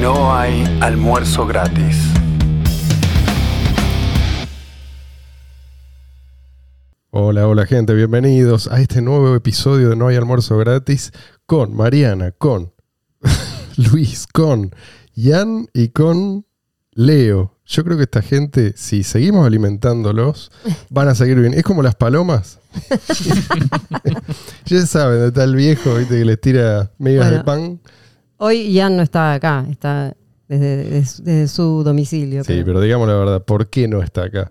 No hay almuerzo gratis. Hola, hola gente, bienvenidos a este nuevo episodio de No hay almuerzo gratis con Mariana, con Luis, con Jan y con Leo. Yo creo que esta gente, si seguimos alimentándolos, van a seguir bien. Es como las palomas. ya saben, está el viejo ¿viste? que les tira megas de pan. Hoy Ian no está acá, está desde, desde- desde su domicilio. Sí, creo. pero digamos la verdad, ¿por qué no está acá?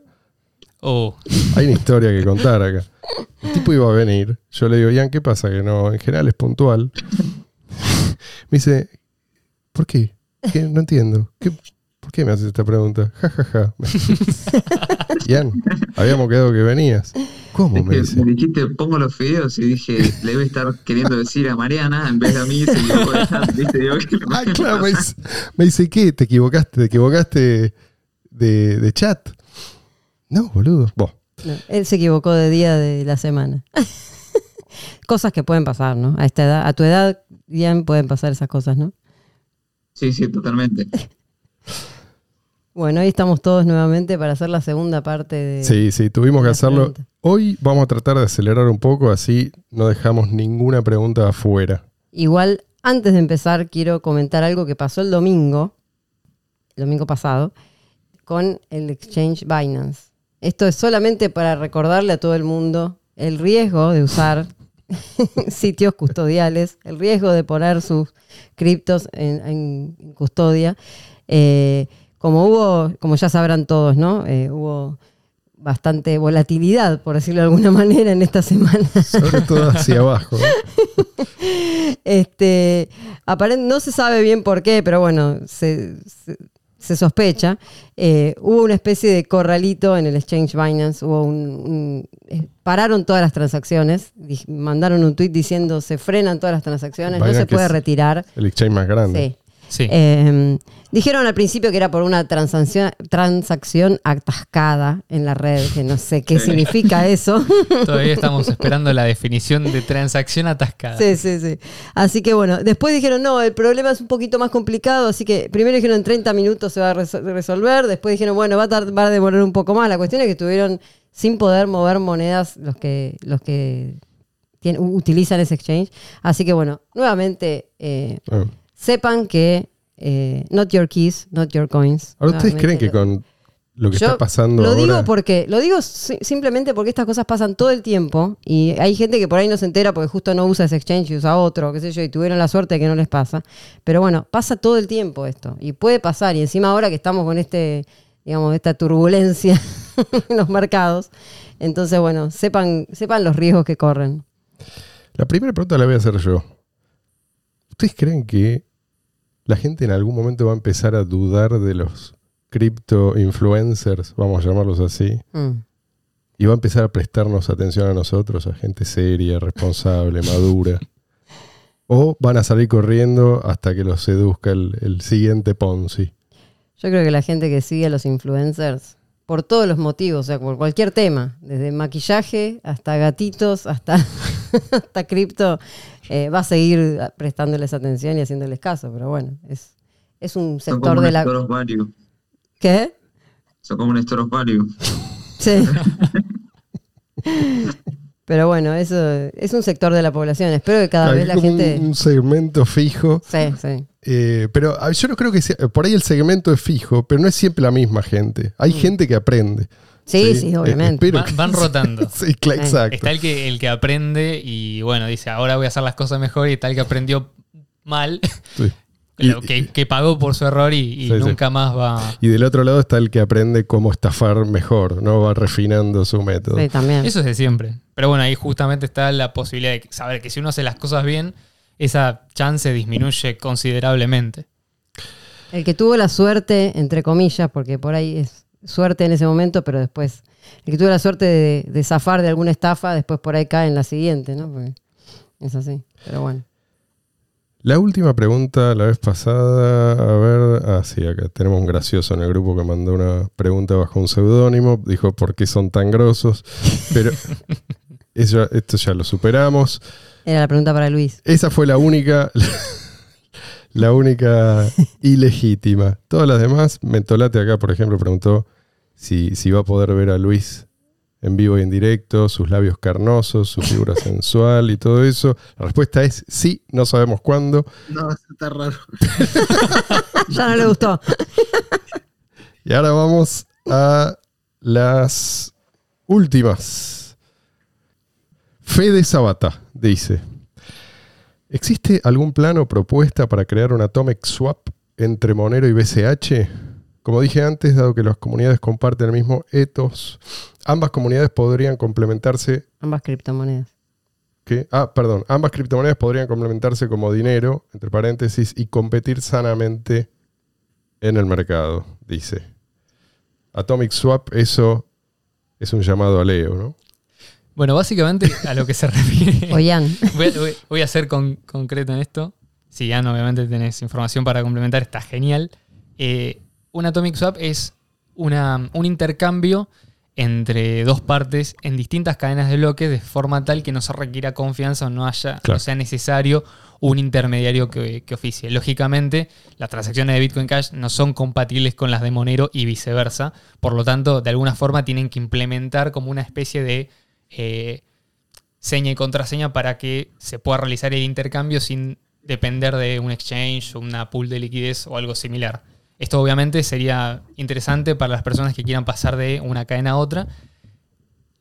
Oh, Hay una historia que contar acá. El tipo iba a venir. Yo le digo, Ian, ¿qué pasa? Que no, en general es puntual. Me dice, ¿por qué? ¿Qué? No entiendo. ¿Qué- ¿Por qué me haces esta pregunta? Ja, ja, ja. Ian, habíamos quedado que venías. ¿Cómo? Es Me que dice. me dijiste, pongo los fideos y dije, le debe estar queriendo decir a Mariana en vez de a mí, se equivocó de chat, ¿viste? Digo, ¿qué le Ah, claro, me dice, me dice, ¿qué? ¿Te equivocaste? ¿Te equivocaste de, de chat? No, boludo. Vos. No, él se equivocó de día de la semana. cosas que pueden pasar, ¿no? A esta edad, a tu edad, Ian, pueden pasar esas cosas, ¿no? Sí, sí, totalmente. Bueno, hoy estamos todos nuevamente para hacer la segunda parte de. Sí, sí, tuvimos que hacerlo. pregunta. Hoy vamos a tratar de acelerar un poco, así no dejamos ninguna pregunta afuera. Igual, antes de empezar, quiero comentar algo que pasó el domingo, el domingo pasado, con el exchange Binance. Esto es solamente para recordarle a todo el mundo el riesgo de usar sitios custodiales, el riesgo de poner sus criptos en, en custodia. Eh, como hubo, como ya sabrán todos, ¿no? Eh, hubo bastante volatilidad, por decirlo de alguna manera, en esta semana. Sobre todo hacia abajo. Este, no se sabe bien por qué, pero bueno, se, se- se sospecha. Eh, hubo una especie de corralito en el exchange Binance. Hubo un, un- eh, pararon todas las transacciones. mandaron un tweet diciendo se frenan todas las transacciones, no se puede retirar. El exchange más grande. Sí. Sí. Eh, dijeron al principio que era por una transacción, transacción atascada en la red, que no sé qué Sí. significa eso. Todavía estamos esperando la definición de transacción atascada. Sí, sí, sí. Así que bueno, después dijeron, no, el problema es un poquito más complicado, así que primero dijeron en 30 minutos se va a resol- resolver, después dijeron, bueno, va a, va a demorar un poco más. La cuestión es que estuvieron sin poder mover monedas los que, los que utilizan ese exchange. Así que bueno, nuevamente, eh, Ah. Sepan que eh, not your keys, not your coins. Ahora, ¿ustedes creen que con lo que yo está pasando Lo ahora... digo porque, lo digo si- simplemente porque estas cosas pasan todo el tiempo y hay gente que por ahí no se entera porque justo no usa ese exchange y usa otro, qué sé yo, y tuvieron la suerte de que no les pasa. Pero bueno, pasa todo el tiempo esto y puede pasar. Y encima ahora que estamos con este, digamos, esta turbulencia en los mercados, entonces bueno, sepan, sepan los riesgos que corren. La primera pregunta la voy a hacer yo. ¿Ustedes creen que la gente en algún momento va a empezar a dudar de los cripto influencers, vamos a llamarlos así, Mm. y va a empezar a prestarnos atención a nosotros, a gente seria, responsable, madura? ¿O van a salir corriendo hasta que los seduzca el, el siguiente Ponzi? Yo creo que la gente que sigue a los influencers, por todos los motivos, o sea, por cualquier tema, desde maquillaje hasta gatitos, hasta, hasta cripto, eh, va a seguir prestándoles atención y haciéndoles caso. Pero bueno, es, es un Son sector como de un la... value. ¿Qué? Son como un value. Sí. Pero bueno, eso es un sector de la población. Espero que cada Hay vez la gente... un, un segmento fijo. Sí, sí. Eh, pero a- yo no creo que sea, por ahí el segmento es fijo, pero no es siempre la misma gente. Hay gente que aprende. Sí, sí, Eh, obviamente. Van, van rotando. Sí, Sí. exacto. Está el que, el que aprende y bueno, dice, ahora voy a hacer las cosas mejor y está el que aprendió mal, Sí. pero Y- que, que pagó por su error y, y Sí, sí. nunca más va... Y del otro lado está el que aprende cómo estafar mejor, ¿no? Va refinando su método. Sí, también. Eso es de siempre. Pero bueno, ahí justamente está la posibilidad de saber que si uno hace las cosas bien, esa chance disminuye considerablemente. El que tuvo la suerte, entre comillas, porque por ahí es suerte en ese momento, pero después, el que tuvo la suerte de, de zafar de alguna estafa, después por ahí cae en la siguiente, ¿no? Porque es así, pero bueno. La última pregunta, la vez pasada, a ver, ah, sí, acá tenemos un gracioso en el grupo que mandó una pregunta bajo un seudónimo, dijo por qué son tan grosos, pero eso- esto ya lo superamos. Era la pregunta para Luis. Esa fue la única, la única ilegítima. Todas las demás, Mentolate acá, por ejemplo, preguntó si, si va a poder ver a Luis en vivo y en directo, sus labios carnosos, su figura sensual y todo eso. La respuesta es sí, no sabemos cuándo. No, eso está raro. Ya no le gustó. Y ahora vamos a las últimas. Fede Sabata dice: ¿Existe algún plano o propuesta para crear un Atomic Swap entre Monero y BCH? Como dije antes, dado que las comunidades comparten el mismo ethos, ambas comunidades podrían complementarse. Ambas criptomonedas. ¿qué? Ah, perdón. Ambas criptomonedas podrían complementarse como dinero, entre paréntesis, y competir sanamente en el mercado, dice. Atomic Swap, eso es un llamado a Leo, ¿no? Bueno, básicamente a lo que se refiere. Voy, a- voy- voy a ser con- concreto en esto. Si ya no, obviamente tenés información para complementar, está genial. Eh, un Atomic Swap es una- un intercambio entre dos partes en distintas cadenas de bloques de forma tal que no se requiera confianza o no haya, Claro. no sea necesario un intermediario que, que oficie. Lógicamente, las transacciones de Bitcoin Cash no son compatibles con las de Monero y viceversa. Por lo tanto, de alguna forma tienen que implementar como una especie de eh, seña y contraseña para que se pueda realizar el intercambio sin depender de un exchange una pool de liquidez o algo similar. Esto obviamente sería interesante para las personas que quieran pasar de una cadena a otra,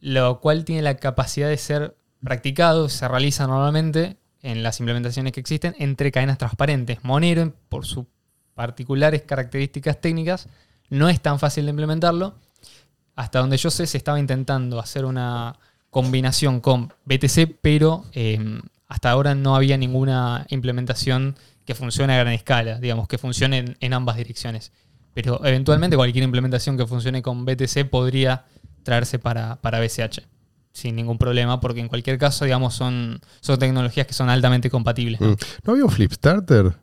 lo cual tiene la capacidad de ser practicado, se realiza normalmente en las implementaciones que existen entre cadenas transparentes. Monero, por sus particulares características técnicas, no es tan fácil de implementarlo. Hasta donde yo sé, se estaba intentando hacer una combinación con BTC, pero eh, hasta ahora no había ninguna implementación que funcione a gran escala, digamos, que funcione en, en ambas direcciones. Pero eventualmente cualquier implementación que funcione con BTC podría traerse para, para BCH sin ningún problema, porque en cualquier caso, digamos, son, son tecnologías que son altamente compatibles. ¿no? Mm. ¿No había un Flipstarter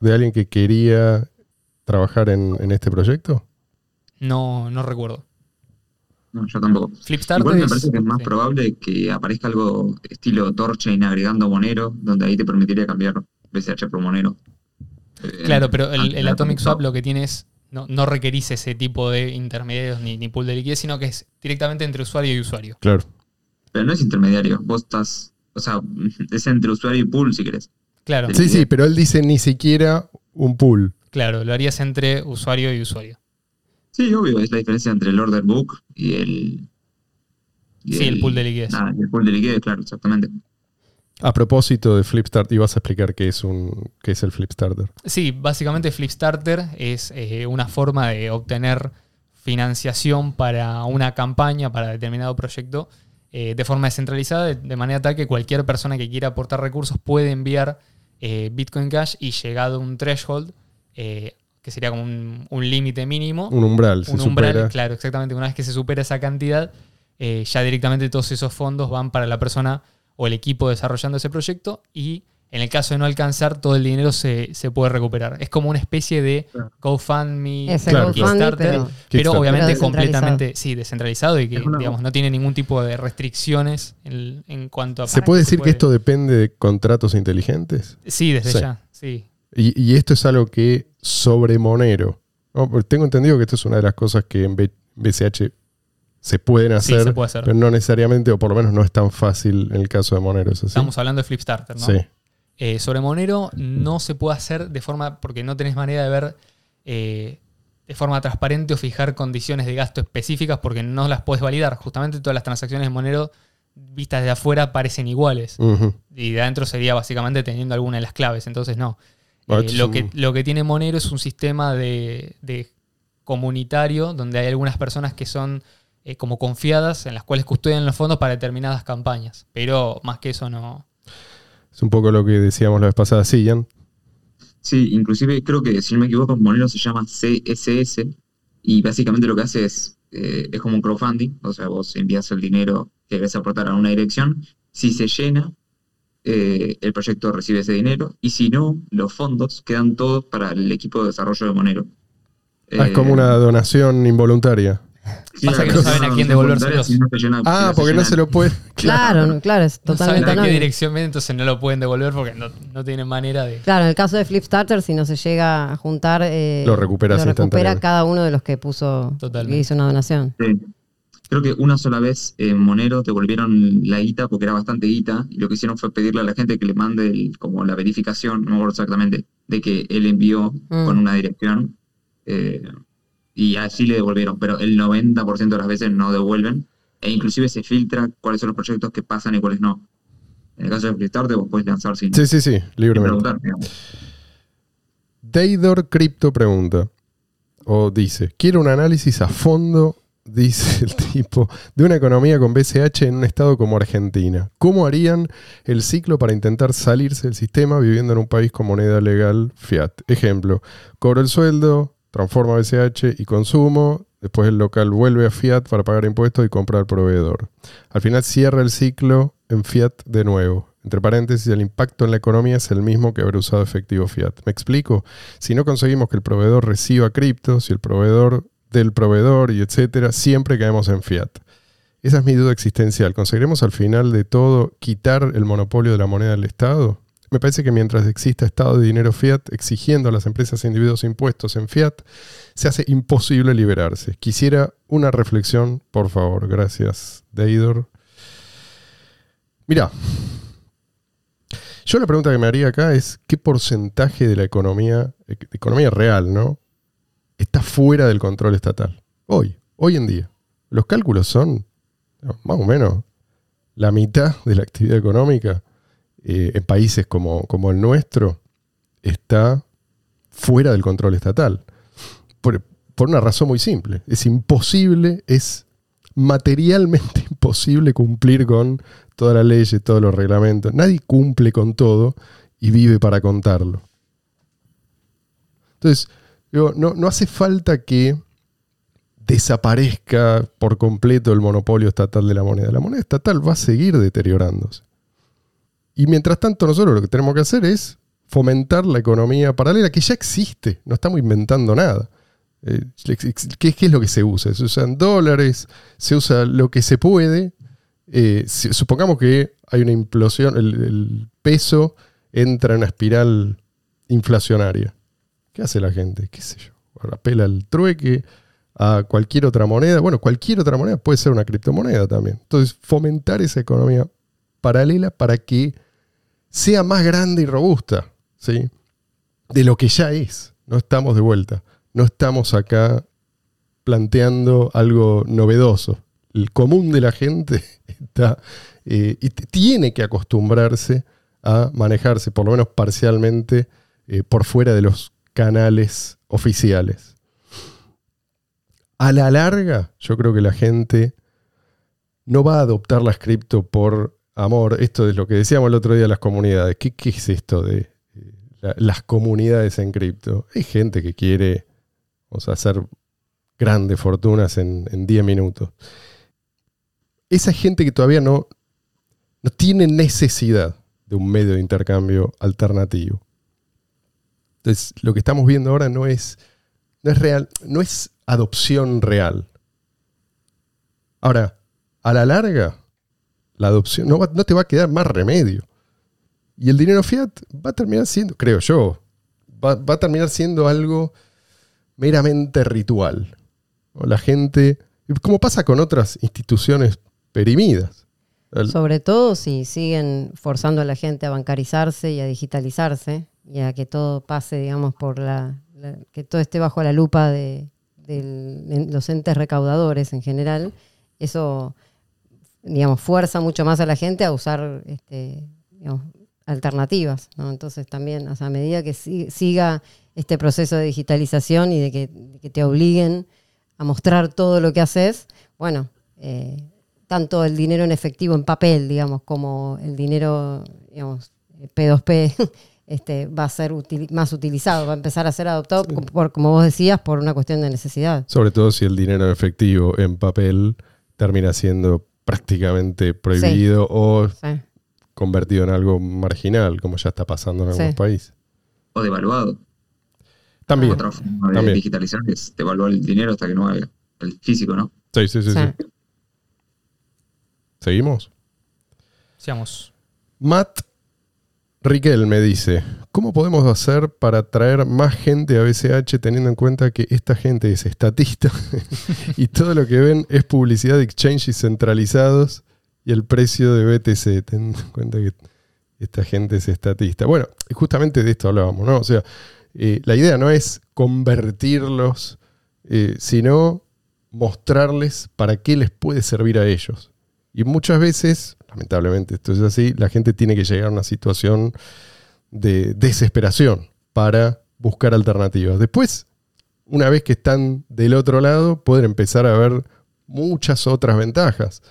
de alguien que quería trabajar en, en este proyecto? No, no recuerdo. No, yo tampoco. Flipstarter Igual me parece que es más sí. probable que aparezca algo estilo Torchain agregando Monero, donde ahí te permitiría cambiar BCH por Monero. Eh, Claro, pero el, de Atomic Swap lo que tiene es, no, no requerís ese tipo de intermediarios ni, ni pool de liquidez, sino que es directamente entre usuario y usuario. Claro. Pero no es intermediario, vos estás, o sea, es entre usuario y pool si querés. Claro, Sí. Sí, sí, pero él dice ni siquiera un pool. claro, lo harías entre usuario y usuario. Sí, obvio, es la diferencia entre el order book y el... y Sí, el pool de liquidez. El pool de liquidez, claro, exactamente. A propósito de Flipstarter, ibas a explicar qué es, un, qué es el Flipstarter. Sí, básicamente Flipstarter es eh, una forma de obtener financiación para una campaña, para determinado proyecto, eh, de forma descentralizada, de, de manera tal que cualquier persona que quiera aportar recursos puede enviar eh, Bitcoin Cash y llegado a un threshold, eh, que sería como un, un límite mínimo, Un umbral, se un umbral, supera. claro, exactamente. Una vez que se supera esa cantidad, eh, ya directamente todos esos fondos van para la persona o el equipo desarrollando ese proyecto y en el caso de no alcanzar, todo el dinero se, se puede recuperar. Es como una especie de. GoFundMe, Claro, GoFundMe, Kickstarter, pero pero obviamente Pero completamente sí, descentralizado y que digamos, no tiene ningún tipo de restricciones en, en cuanto a... ¿Se puede decir que puede- esto depende de contratos inteligentes? Sí, desde Sí. ya, sí. Y, y esto es algo que sobre Monero. tengo entendido que esto es una de las cosas que en BCH se pueden Sí, hacer, se puede hacer. pero no necesariamente, o por lo menos no es tan fácil en el caso de Monero. ¿es así? Estamos hablando de Flipstarter, ¿no? Sí. Eh, sobre Monero no se puede hacer de forma, porque no tenés manera de ver eh, de forma transparente o fijar condiciones de gasto específicas porque no las puedes validar. Justamente todas las transacciones de Monero vistas de afuera parecen iguales. Y de adentro sería básicamente teniendo alguna de las claves. Entonces no. Eh, lo, que, lo que tiene Monero es un sistema de, de comunitario donde hay algunas personas que son eh, como confiadas en las cuales custodian los fondos para determinadas campañas. Pero más que eso no, Es un poco lo que decíamos la vez pasada. Sí, Jan. Sí, inclusive creo que, si no me equivoco, Monero se llama CSS y básicamente lo que hace es, eh, es como un crowdfunding, o sea, vos envías el dinero que querés aportar a una dirección, si se llena, eh, el proyecto recibe ese dinero y si no, los fondos quedan todos para el equipo de desarrollo de Monero. Ah, es Eh, como una donación involuntaria. Pasa que no saben a quién devolvérselos. Ah, porque no se lo puede. Claro, claro, es No saben totalmente a qué dirección viene, entonces no lo pueden devolver porque no, no tienen manera de. Claro, en el caso de Flipstarter, si no se llega a juntar, eh, Lo recuperas lo recupera cada uno de los que puso, Totalmente. que hizo una donación. Sí. Creo que una sola vez en Monero devolvieron la guita porque era bastante guita y lo que hicieron fue pedirle a la gente que le mande el- como la verificación, no me acuerdo exactamente, de que él envió Mm. con una dirección eh, y así le devolvieron, pero el 90% de las veces no devuelven e inclusive se filtra cuáles son los proyectos que pasan y cuáles no. En el caso de Flipstart vos puedes lanzar sin, Sí, sí, sí, libremente. Daydor Crypto pregunta, o dice, quiero un análisis a fondo, dice el tipo, de una economía con BCH en un estado como Argentina. ¿Cómo harían el ciclo para intentar salirse del sistema viviendo en un país con moneda legal fiat? Ejemplo, cobro el sueldo, transforma BCH y consumo, después el local vuelve a fiat para pagar impuestos y compra al proveedor. Al final cierra el ciclo en fiat de nuevo. Entre paréntesis, el impacto en la economía es el mismo que haber usado efectivo fiat. ¿Me explico? Si no conseguimos que el proveedor reciba cripto, si el proveedor del proveedor y etcétera, siempre caemos en fiat. Esa es mi duda existencial. ¿Conseguiremos al final de todo quitar el monopolio de la moneda del Estado? Me parece que mientras exista Estado de dinero fiat exigiendo a las empresas e individuos impuestos en fiat, se hace imposible liberarse. Quisiera una reflexión, por favor. Gracias, Deidor. Mira, yo la pregunta que me haría acá es qué porcentaje de la economía, eh, economía real, ¿no? Está fuera del control estatal. Hoy, hoy en día. Los cálculos son más o menos la mitad de la actividad económica eh, en países como, como el nuestro está fuera del control estatal. Por, por una razón muy simple. Es imposible, es materialmente imposible cumplir con todas las leyes, todos los reglamentos. Nadie cumple con todo y vive para contarlo. Entonces, no, hace falta que desaparezca por completo el monopolio estatal de la moneda. La moneda estatal va a seguir deteriorándose. Y mientras tanto nosotros lo que tenemos que hacer es fomentar la economía paralela que ya existe, no estamos inventando nada. Eh, ¿qué, es lo que se usa? Se usan dólares, se usa lo que se puede. Eh, supongamos que hay una implosión, el peso entra en una espiral inflacionaria. ¿Qué hace la gente? ¿Qué sé yo? Apela al trueque, a cualquier otra moneda. Bueno, cualquier otra moneda puede ser una criptomoneda también. Entonces, fomentar esa economía paralela para que sea más grande y robusta, ¿sí? De lo que ya es. No estamos de vuelta. No estamos acá planteando algo novedoso. El común de la gente está eh, y tiene que acostumbrarse a manejarse, por lo menos parcialmente, eh, por fuera de los canales oficiales. A la larga, yo creo que la gente no va a adoptar las cripto por amor. Esto es lo que decíamos el otro día las comunidades. ¿Qué, es esto de eh, la- las comunidades en cripto? Hay gente que quiere hacer grandes fortunas en, en 10 minutos. Esa gente que todavía no, no tiene necesidad de un medio de intercambio alternativo. Entonces, lo que estamos viendo ahora no es, no es real, no es adopción real. Ahora, a la larga, la adopción no, va- no te va a quedar más remedio. Y el dinero fiat va a terminar siendo, creo yo, va, va a terminar siendo algo meramente ritual. La gente, como pasa con otras instituciones perimidas. Sobre todo si siguen forzando a la gente a bancarizarse y a digitalizarse y a que todo pase, digamos, por la, que todo esté bajo la lupa de, los entes recaudadores en general, eso, digamos, fuerza mucho más a la gente a usar, este, alternativas. Entonces también, a medida que si- siga este proceso de digitalización y de que, te obliguen a mostrar todo lo que haces, bueno, eh, tanto el dinero en efectivo, en papel, digamos, como el dinero, digamos, eh, P2P, este, va a ser más utilizado, va a empezar a ser adoptado, como- por, como vos decías, por una cuestión de necesidad. sobre todo si el dinero en efectivo en papel termina siendo prácticamente prohibido o Sí. convertido en algo marginal, como ya está pasando en algunos Sí. países. O devaluado. También. Otra forma de también. digitalizar es devaluar el dinero hasta que no valga. el físico, ¿no? Sí, sí, sí, Sí. sí. ¿Seguimos? Seamos. Matt Riquel me dice, ¿cómo podemos hacer para traer más gente a BCH teniendo en cuenta que esta gente es estatista y todo lo que ven es publicidad de exchanges centralizados y el precio de BTC? Ten en cuenta que esta gente es estatista. Bueno, justamente de esto hablábamos, ¿no? O sea, eh, la idea no es convertirlos, eh, sino mostrarles para qué les puede servir a ellos. Y muchas veces, lamentablemente esto es así, la gente tiene que llegar a una situación de desesperación para buscar alternativas. Después, una vez que están del otro lado, pueden empezar a ver muchas otras ventajas.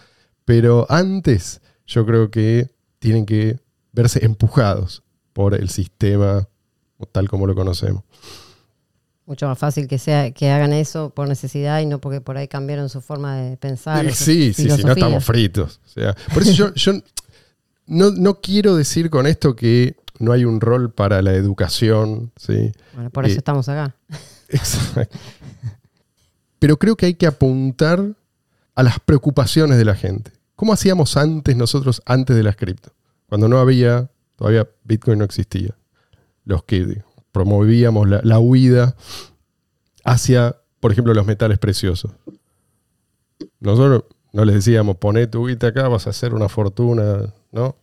Pero antes, yo creo que tienen que verse empujados por el sistema tal como lo conocemos. Mucho más fácil que sea que hagan eso por necesidad y no porque por ahí cambiaron su forma de pensar. Sí, sí, sí, no estamos fritos. O sea, por eso yo, yo no, no quiero decir con esto que no hay un rol para la educación, ¿sí? Bueno, por eso Eh, estamos acá. Exacto. Pero creo que hay que apuntar a las preocupaciones de la gente. ¿Cómo hacíamos antes nosotros, antes de las cripto? Cuando no había, todavía Bitcoin no existía. Los que promovíamos la, la huida hacia, por ejemplo, los metales preciosos. Nosotros no les decíamos, poné tu guita acá, vas a hacer una fortuna, ¿no?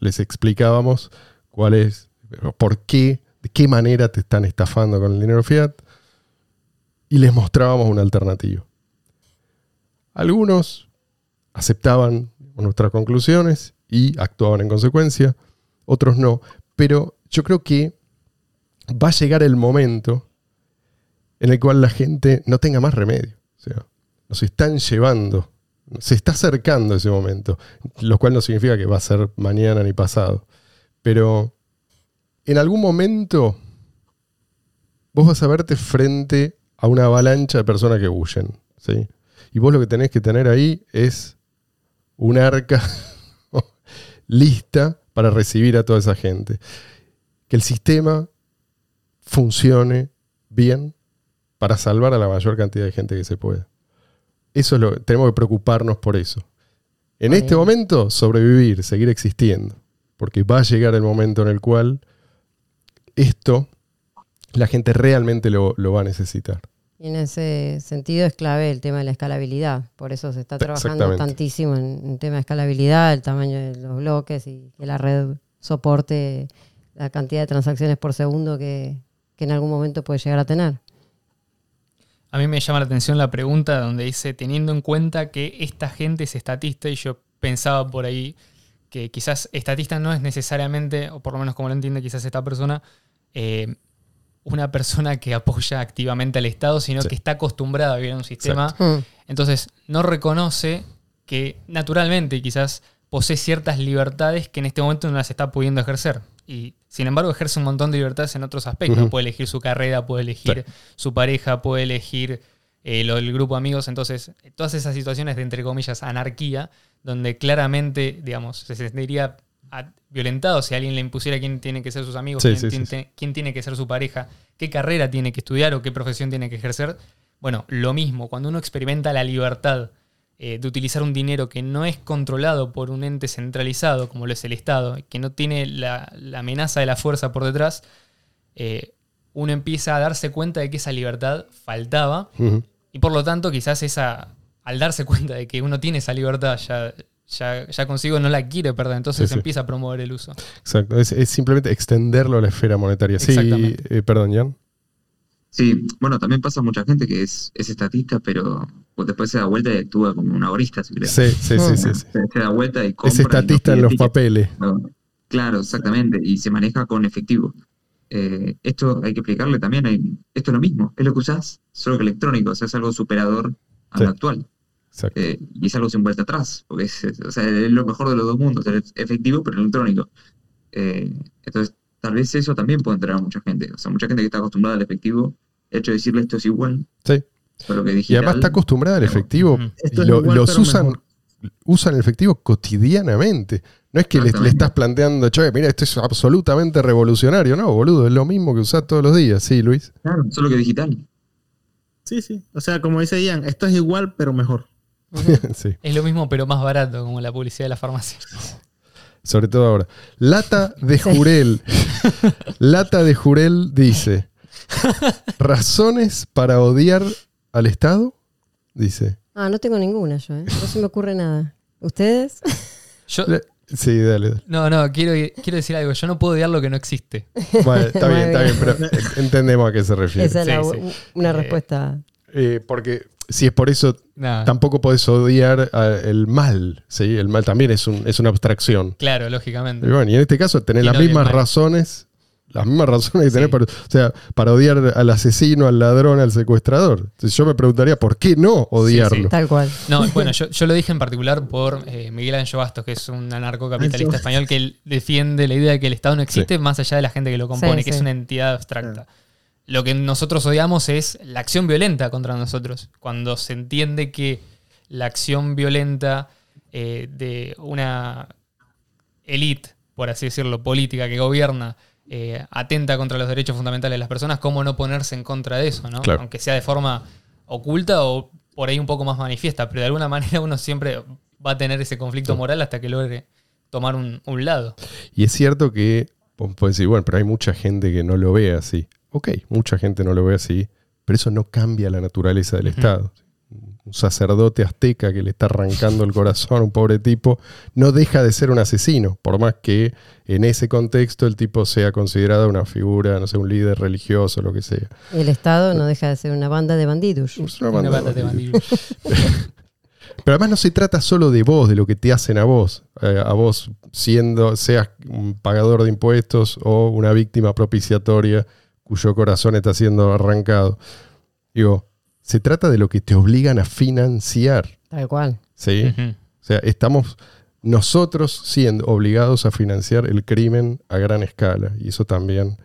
Les explicábamos cuál es, por qué, de qué manera te están estafando con el dinero fiat y les mostrábamos una alternativa. Algunos aceptaban nuestras conclusiones y actuaban en consecuencia, otros no, pero yo creo que va a llegar el momento en el cual la gente no tenga más remedio. O sea, nos están llevando, se está acercando ese momento, lo cual no significa que va a ser mañana ni pasado. Pero en algún momento vos vas a verte frente a una avalancha de personas que huyen. ¿sí? Y vos lo que tenés que tener ahí es un arca lista para recibir a toda esa gente. Que el sistema funcione bien para salvar a la mayor cantidad de gente que se pueda. Eso es lo tenemos que preocuparnos por eso. En este momento, sobrevivir, seguir existiendo. Porque va a llegar el momento en el cual esto la gente realmente lo, lo va a necesitar. Y en ese sentido es clave el tema de la escalabilidad. Por eso se está trabajando tantísimo en, en tema de escalabilidad, el tamaño de los bloques y que la red soporte la cantidad de transacciones por segundo que, que en algún momento puede llegar a tener. A mí me llama la atención la pregunta donde dice, teniendo en cuenta que esta gente es estatista, y yo pensaba por ahí que quizás estatista no es necesariamente, o por lo menos como lo entiende quizás esta persona, eh, una persona que apoya activamente al Estado, sino Sí. que está acostumbrada a vivir en un sistema. Mm. Entonces, no reconoce que naturalmente quizás posee ciertas libertades que en este momento no las está pudiendo ejercer. Y sin embargo ejerce un montón de libertades en otros aspectos. Puede elegir su carrera, puede elegir su pareja, puede elegir eh, lo del grupo de amigos. Entonces, todas esas situaciones de, entre comillas, anarquía, donde claramente, digamos, se sentiría violentado si alguien le impusiera quién tiene que ser sus amigos, Sí, quién, sí, tiene, quién tiene que ser su pareja, qué carrera tiene que estudiar o qué profesión tiene que ejercer. Bueno, lo mismo, cuando uno experimenta la libertad eh, de utilizar un dinero que no es controlado por un ente centralizado, como lo es el Estado, que no tiene la, la amenaza de la fuerza por detrás, eh, uno empieza a darse cuenta de que esa libertad faltaba y por lo tanto quizás esa, al darse cuenta de que uno tiene esa libertad, ya, ya, ya consigo no la quiere perder, entonces Sí, sí. empieza a promover el uso. Exacto. Es, es simplemente extenderlo a la esfera monetaria. Sí, Exactamente. eh, perdón, Jan. Sí, bueno, también pasa mucha gente que es, es estatista, pero después se da vuelta y actúa como un ahorista, si querés. Sí, sí, sí, sí, sí. Se, se da vuelta y compra. Es estatista en los papeles. No, Claro, exactamente, y se maneja con efectivo. Eh, esto hay que explicarle también, hay- esto es lo mismo, es lo que usás, solo que electrónico, o sea, es algo superador a Sí. lo actual. Exacto. Eh, y es algo sin vuelta atrás, porque es, es- o sea, es lo mejor de los dos mundos, es efectivo pero electrónico. Eh, entonces, tal vez eso también puede entrar a mucha gente, o sea, mucha gente que está acostumbrada al efectivo, el hecho de decirle esto es igual, Sí. Solo que Y además está acostumbrada al efectivo. Ujú. Esto y es lo- igual, los usan, mejor. usan el efectivo cotidianamente. No es que le, estás planteando, che, mira, esto es absolutamente revolucionario. No, boludo, es lo mismo que usás todos los días. Sí, Luis. Claro, solo que digital. Sí, sí. O sea, como dice Ian, esto es igual, pero mejor. sí. Es lo mismo, pero más barato, como la publicidad de la farmacia. Sobre todo ahora. Lata de Jurel. Lata de Jurel dice: ¿Razones para odiar al Estado? Dice. Ah, no tengo ninguna yo, ¿eh? No se me ocurre nada. ¿Ustedes? Yo, Le- Sí, dale. dale. no, no, quiero, quiero decir algo. Yo no puedo odiar lo que no existe. Bueno, está bien, está bien, pero entendemos a qué se refiere. Esa es la- Sí, sí. una Eh, respuesta. Eh, porque si es por eso, Nada. tampoco podés odiar a- el mal. ¿sí? El mal también es, un- es una abstracción. Claro, lógicamente. Y bueno, y en este caso tenés Y las no odia el mismas mal. razones, las mismas razones que tenés Sí. para, o sea, para odiar al asesino, al ladrón, al secuestrador. Entonces yo me preguntaría, ¿por qué no odiarlo? sí. Tal cual. No, bueno, yo, yo lo dije en particular por eh, Miguel Ángel Bastos, que es un anarcocapitalista español que él defiende la idea de que el Estado no existe más allá de la gente que lo compone, Sí, que es una entidad abstracta. Lo que nosotros odiamos es la acción violenta contra nosotros. Cuando se entiende que la acción violenta eh, de una élite, por así decirlo, política que gobierna, eh, atenta contra los derechos fundamentales de las personas, ¿cómo no ponerse en contra de eso? ¿no? Claro. Aunque sea de forma oculta o por ahí un poco más manifiesta, pero de alguna manera uno siempre va a tener ese conflicto moral hasta que logre tomar un, un lado. Y es cierto que, vos podés decir, bueno, pero hay mucha gente que no lo ve así. Ok, mucha gente no lo ve así, pero eso no cambia la naturaleza del Estado. Un sacerdote azteca que le está arrancando el corazón a un pobre tipo, no deja de ser un asesino, por más que en ese contexto el tipo sea considerado una figura, no sé, un líder religioso, lo que sea. El Estado no deja de ser una banda de bandidos. Es una Una banda de bandidos. Pero además no se trata solo de vos, de lo que te hacen a vos, eh, a vos siendo, seas un pagador de impuestos o una víctima propiciatoria cuyo corazón está siendo arrancado. Digo, se trata de lo que te obligan a financiar, Tal cual. ¿sí? O sea, estamos nosotros siendo obligados a financiar el crimen a gran escala y eso también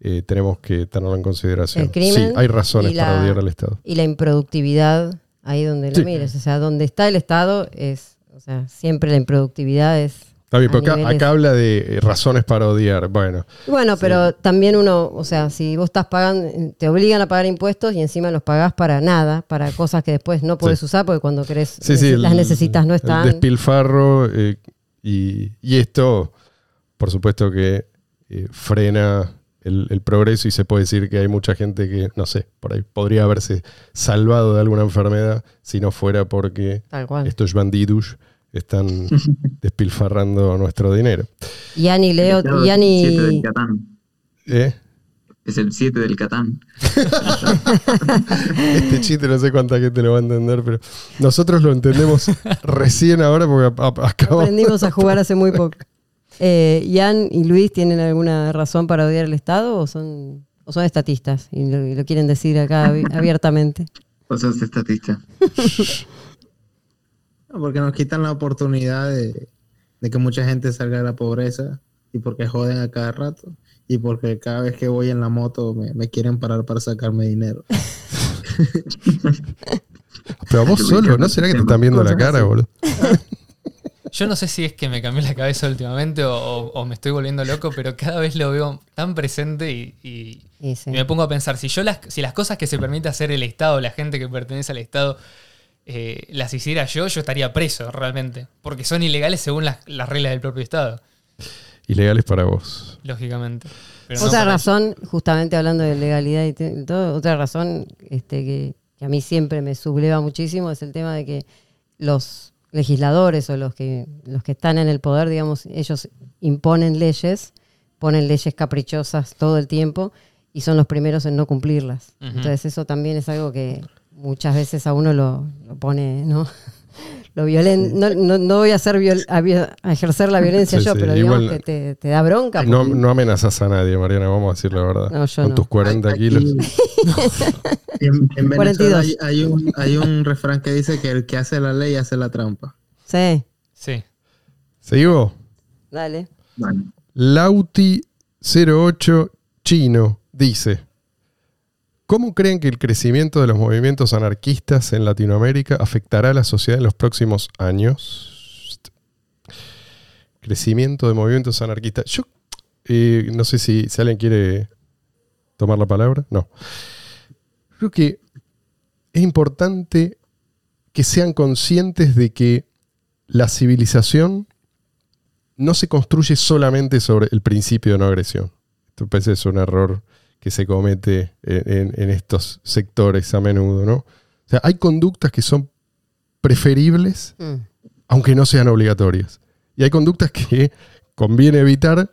eh, tenemos que tenerlo en consideración. El crimen sí, hay razones y la- para odiar al Estado. Y la improductividad, ahí donde Sí. lo mires. O sea, donde está el Estado es, o sea, siempre la improductividad es. Está bien, pero acá, acá habla de eh, razones para odiar. Bueno, Bueno, pero también uno, o sea, si vos estás pagando, te obligan a pagar impuestos y encima los pagás para nada, para cosas que después no podés Sí. usar porque cuando querés, Sí, el- las necesitas, no El están. despilfarro eh, y, y esto, por supuesto que eh, frena el, el progreso y se puede decir que hay mucha gente que, no sé, por ahí podría haberse salvado de alguna enfermedad si no fuera porque estos bandidos están despilfarrando nuestro dinero. Y Ani Leo, Claro, y es el siete del Ani, Catán. ¿Eh? Es el 7 del Catán. Este chiste no sé cuánta gente lo va a entender, pero nosotros lo entendemos recién ahora porque acabamos aprendimos a jugar hace muy poco. Eh, Ian y Luis tienen alguna razón para odiar el Estado o son, o son estatistas y lo, y lo quieren decir acá abi- abiertamente? O sos estatista. No, Porque nos quitan la oportunidad de, de que mucha gente salga de la pobreza y porque joden a cada rato y porque cada vez que voy en la moto me, me quieren parar para sacarme dinero. Pero vos solo, ¿no será que te están viendo la cara, boludo? Yo no sé si es que me cambió la cabeza últimamente o, o- o me estoy volviendo loco, pero cada vez lo veo tan presente y, y- Y sí. y me pongo a pensar, si yo las, si las cosas que se permite hacer el Estado, la gente que pertenece al Estado, eh, las hiciera yo, yo estaría preso realmente. Porque son ilegales según las, las reglas del propio Estado, Ilegales para vos. lógicamente. Pero Otra razón, justamente hablando de legalidad y te- todo, otra razón este, que, que a mí siempre me subleva muchísimo es el tema de que los legisladores o los que, los que están en el poder, digamos, ellos imponen leyes, ponen leyes caprichosas todo el tiempo y son los primeros en no cumplirlas. Entonces eso también es algo que muchas veces a uno lo, lo pone, ¿no? Lo violen no, no, no voy a, hacer viol- a, ejercer la violencia Sí, yo, sí, pero digamos igual- que te, te da bronca. No, porque- no amenazas a nadie, Mariana, vamos a decir la verdad. No, yo Con no. tus 40 Aquí- kilos. en, en Venezuela 42. hay, hay un, hay un refrán que dice que el que hace la ley hace la trampa. Sí, Sí. ¿Seguimos? dale. Bueno, Lauti08 Chino dice: ¿Cómo creen que el crecimiento de los movimientos anarquistas en Latinoamérica afectará a la sociedad en los próximos años? Crecimiento de movimientos anarquistas. Yo eh, no sé si, si alguien quiere tomar la palabra. No. Creo que es importante que sean conscientes de que la civilización no se construye solamente sobre el principio de no agresión. Esto parece es un error que se comete en, en estos sectores a menudo, ¿no? O sea, hay conductas que son preferibles, Mm. aunque no sean obligatorias. Y hay conductas que conviene evitar,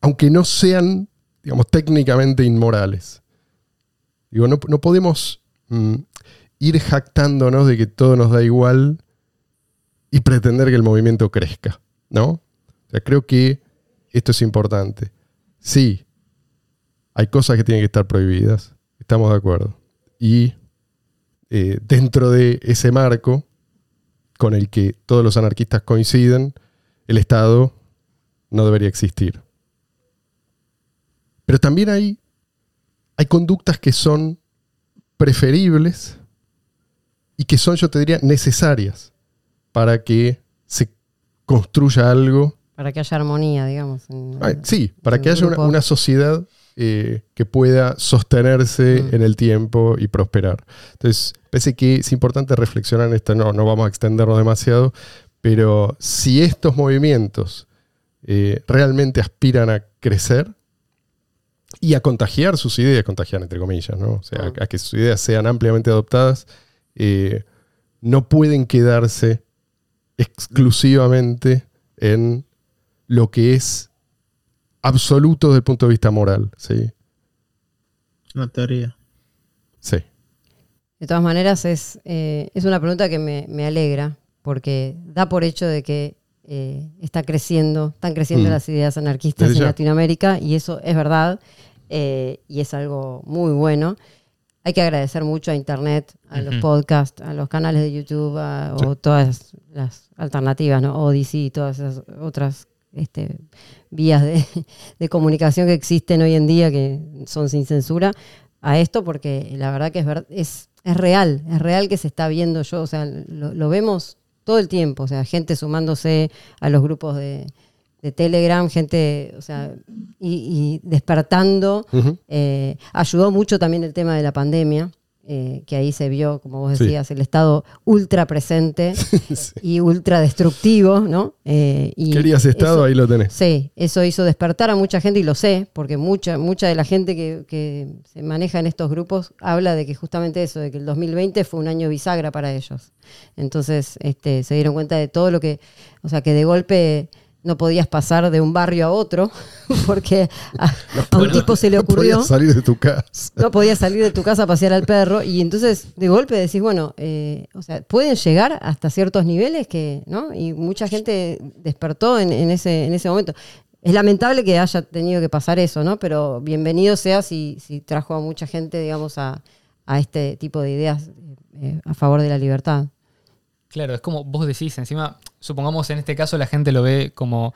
aunque no sean, digamos, técnicamente inmorales. Digo, no, no podemos mm, ir jactándonos de que todo nos da igual y pretender que el movimiento crezca, ¿no? O sea, creo que esto es importante. Sí, hay cosas que tienen que estar prohibidas, estamos de acuerdo. Y eh, dentro de ese marco con el que todos los anarquistas coinciden, el Estado no debería existir. Pero también hay, hay conductas que son preferibles y que son, yo te diría, necesarias para que se construya algo. Para que haya armonía, digamos. en- Sí, para que haya una sociedad eh, que pueda sostenerse Mm. en el tiempo y prosperar. Entonces, parece que es importante reflexionar en esto. No, no vamos a extendernos demasiado, pero si estos movimientos eh, realmente aspiran a crecer y a contagiar sus ideas, contagiar entre comillas, ¿no? O sea, Mm. a que sus ideas sean ampliamente adoptadas, eh, no pueden quedarse exclusivamente en lo que es absoluto desde el punto de vista moral. Sí, Una teoría. sí. De todas maneras, es, eh, es una pregunta que me, me alegra, porque da por hecho de que eh, está creciendo, están creciendo Mm. las ideas anarquistas Desde en ya. Latinoamérica, y eso es verdad, eh, y es algo muy bueno. Hay que agradecer mucho a Internet, a los podcasts, a los canales de YouTube, a- o todas las alternativas, ¿no? Odyssey y todas esas otras este, vías de, de comunicación que existen hoy en día que son sin censura, a esto porque la verdad que es, ver- es, es real, es real que se está viendo yo, o sea, lo, lo vemos todo el tiempo, o sea, gente sumándose a los grupos de, de Telegram, gente, o sea, y, y despertando. Eh, ayudó mucho también el tema de la pandemia, eh, que ahí se vio, como vos Sí. decías, el Estado ultra presente Sí. y ultra destructivo, ¿no? Eh, y Querías estado, eso- ahí lo tenés. Sí, eso hizo despertar a mucha gente y lo sé, porque mucha, mucha de la gente que, que se maneja en estos grupos habla de que justamente eso, de que el 2020 fue un año bisagra para ellos. Entonces, este, se dieron cuenta de todo lo que, o sea, que de golpe no podías pasar de un barrio a otro, porque a, a un tipo se le No podías ocurrió salir de tu casa. no podías salir de tu casa a pasear al perro y entonces de golpe decís, bueno, eh, o sea, pueden llegar hasta ciertos niveles que, ¿no? Y mucha gente despertó en, en ese, en ese momento. Es lamentable que haya tenido que pasar eso, ¿no? Pero bienvenido sea si, si trajo a mucha gente, digamos, a, a este tipo de ideas eh, a favor de la libertad. Claro, es como vos decís, encima, supongamos en este caso la gente lo ve como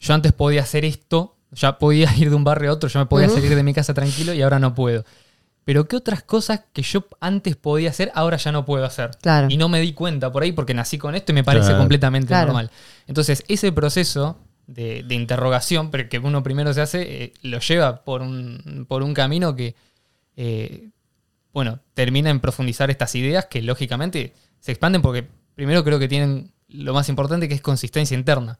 yo antes podía hacer esto, ya podía ir de un barrio a otro, yo me podía salir de mi casa tranquilo y ahora no puedo. Pero ¿qué otras cosas que yo antes podía hacer, ahora ya no puedo hacer? Claro. Y no me di cuenta por ahí porque nací con esto y me parece Claro. completamente Claro. normal. Entonces, ese proceso de, de interrogación, pero que uno primero se hace, eh, lo lleva por un, por un camino que, eh, bueno, termina en profundizar estas ideas que lógicamente se expanden porque primero creo que tienen lo más importante que es consistencia interna.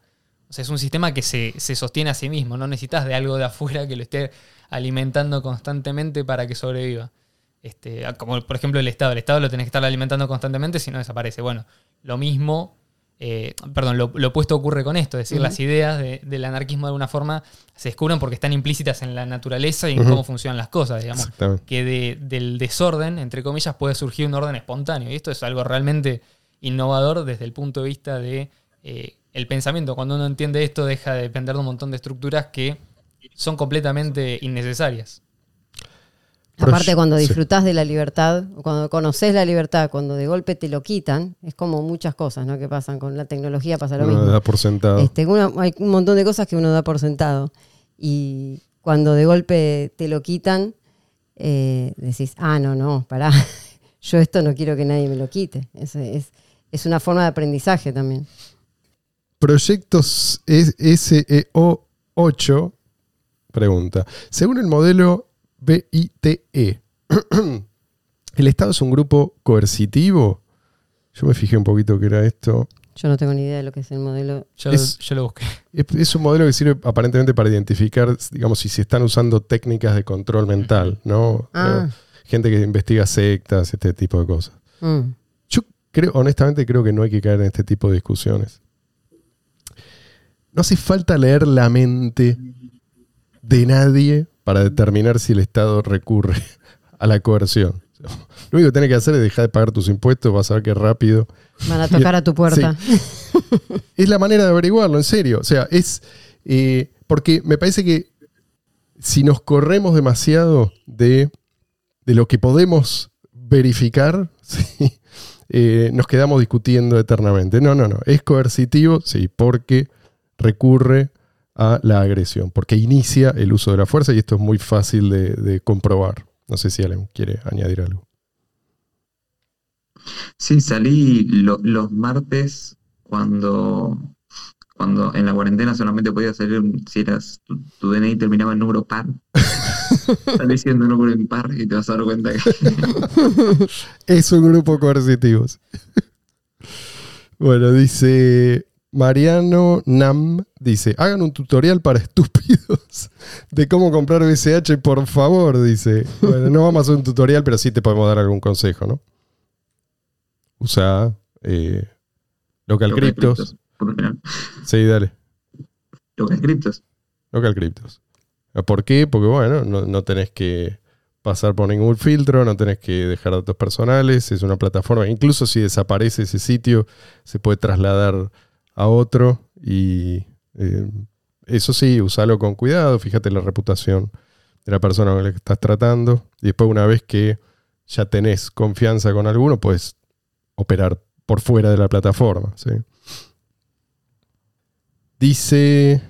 O sea, es un sistema que se, se sostiene a sí mismo, no necesitas de algo de afuera que lo esté alimentando constantemente para que sobreviva. Este, como por ejemplo el Estado. El Estado lo tenés que estar alimentando constantemente si no desaparece. Bueno, lo mismo, eh, perdón, lo, lo opuesto ocurre con esto. Es decir, las ideas de- del anarquismo de alguna forma se descubren porque están implícitas en la naturaleza y en cómo funcionan las cosas, digamos que de- del desorden, entre comillas, puede surgir un orden espontáneo. Y esto es algo realmente innovador desde el punto de vista de eh, el pensamiento. Cuando uno entiende esto, deja de depender de un montón de estructuras que son completamente innecesarias. Aparte, cuando sí. disfrutás de la libertad, cuando conoces la libertad, cuando de golpe te lo quitan, es como muchas cosas ¿no? que pasan con la tecnología, pasa lo Uno mismo. da por sentado. Este, uno- hay un montón de cosas que uno da por sentado. Y cuando de golpe te lo quitan, eh, decís, ah, no, no, pará. Yo esto no quiero que nadie me lo quite. Es, es, es una forma de aprendizaje también. Proyectos SEO8 pregunta. Según el modelo BITE, ¿El Estado es un grupo coercitivo? Yo me fijé un poquito que era esto. Yo no tengo ni idea de lo que es el modelo. Yo, Es- yo lo busqué. Es, es un modelo que sirve aparentemente para identificar, digamos, si se están usando técnicas de control mental, ¿no? Ah. Gente que investiga sectas, este tipo de cosas. Mm. Creo, honestamente, creo que no hay que caer en este tipo de discusiones. No hace falta leer la mente de nadie para determinar si el Estado recurre a la coerción. Lo único que tenés que hacer es dejar de pagar tus impuestos, vas a ver qué rápido. Van a tocar a tu puerta. Es la manera de averiguarlo, en serio. O sea, es. eh, porque me parece que si nos corremos demasiado de, de lo que podemos verificar, ¿sí? Nos quedamos discutiendo eternamente. No, no, no. Es coercitivo, sí, porque recurre a la agresión, porque inicia el uso de la fuerza y esto es muy fácil de, comprobar. No sé si alguien quiere añadir algo. Sí, salí lo- los martes cuando, cuando en la cuarentena solamente podía salir si eras tu, tu DNI terminaba en número par. Salí siendo número impar y te vas a dar cuenta que Es un grupo coercitivo. bueno, dice Mariano Nam, dice, hagan un tutorial para estúpidos de cómo comprar BCH, por favor, dice. Bueno, no vamos a hacer un tutorial, pero sí te podemos dar algún consejo, ¿no? Usa eh, local Local cryptos. Cryptos, por lo general. Sí, dale. Local Cryptos. Local Cryptos. ¿Por qué? Porque bueno, no, no tenés que pasar por ningún filtro, no tenés que dejar datos personales, es una plataforma, incluso si desaparece ese sitio, se puede trasladar a otro y eh, eso sí, usalo con cuidado, fíjate la reputación de la persona con la que estás tratando y después una vez que ya tenés confianza con alguno, puedes operar por fuera de la plataforma. ¿sí? Dice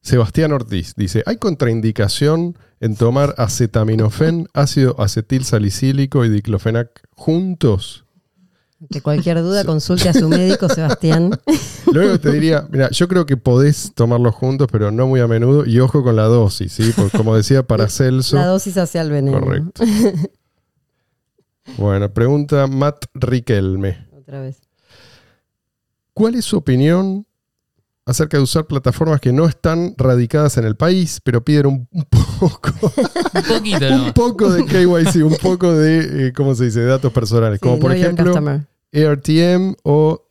Sebastián Ortiz, dice, ¿hay contraindicación en tomar acetaminofén, ácido acetil salicílico y diclofenac juntos? De cualquier duda, consulte a su médico, Sebastián. Luego te diría, mira, yo creo que podés tomarlos juntos, pero no muy a menudo, y ojo con la dosis, ¿sí? Porque como decía Paracelso... La dosis hacia el veneno. Correcto. Bueno, pregunta Matt Riquelme. Otra vez. ¿Cuál es su opinión acerca de usar plataformas que no están radicadas en el país, pero piden un, un poco, Un poquito, un ¿no? poco de KYC, un poco de, eh, ¿cómo se dice?, de datos personales, como por ejemplo. AirTM o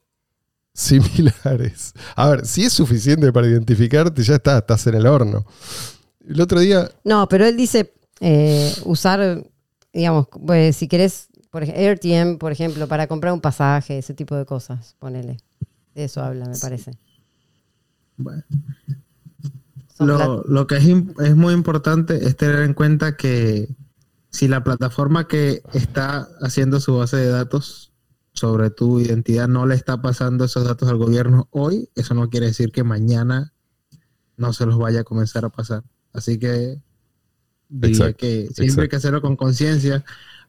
similares. A ver, si es suficiente para identificarte, ya está, estás en el horno. El otro día, No, pero él dice eh, usar, digamos, pues, si querés, por AirTM, por ejemplo, para comprar un pasaje, ese tipo de cosas, ponele. De eso habla, me parece. Bueno, Lo, lo que es, es muy importante es tener en cuenta que si la plataforma que está haciendo su base de datos sobre tu identidad no le está pasando esos datos al gobierno hoy, eso no quiere decir que mañana no se los vaya a comenzar a pasar. Así que diría Exacto, que siempre hay que hacerlo con conciencia,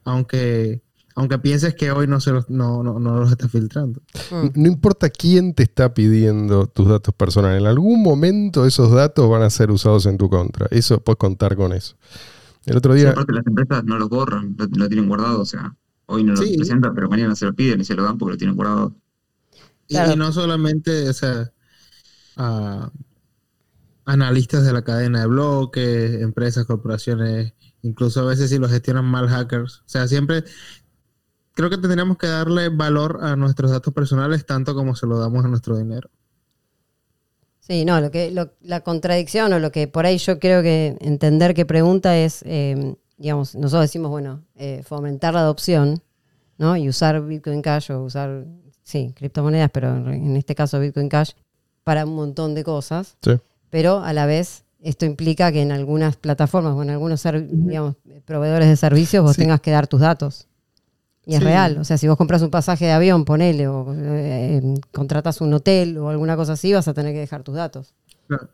aunque aunque pienses que hoy no se los, no, no, no los está filtrando. Mm. no importa quién te está pidiendo tus datos personales, en algún momento esos datos van a ser usados en tu contra. Eso puedes contar con eso. El otro Sí, día, aparte las empresas no los borran, lo, lo tienen guardado, o sea, hoy no lo Sí. presentan, pero mañana se lo piden y se lo dan porque lo tienen guardado. Y, Claro. y no solamente, o sea, a analistas de la cadena de bloques, empresas, corporaciones, incluso a veces si lo gestionan mal hackers. O sea, siempre creo que tendríamos que darle valor a nuestros datos personales tanto como se lo damos a nuestro dinero. Sí, no, lo que, lo- la contradicción o lo que por ahí yo creo que entender que pregunta es, eh, digamos, nosotros decimos, bueno, eh, fomentar la adopción, ¿no? Y usar Bitcoin Cash o usar, sí, criptomonedas, pero en este caso Bitcoin Cash para un montón de cosas. Sí. Pero a la vez esto implica que en algunas plataformas o en algunos digamos, proveedores de servicios vos Sí. tengas que dar tus datos. Y es Sí. real. O sea, si vos compras un pasaje de avión, ponele, o eh, eh, contratas un hotel o alguna cosa así, vas a tener que dejar tus datos. Claro.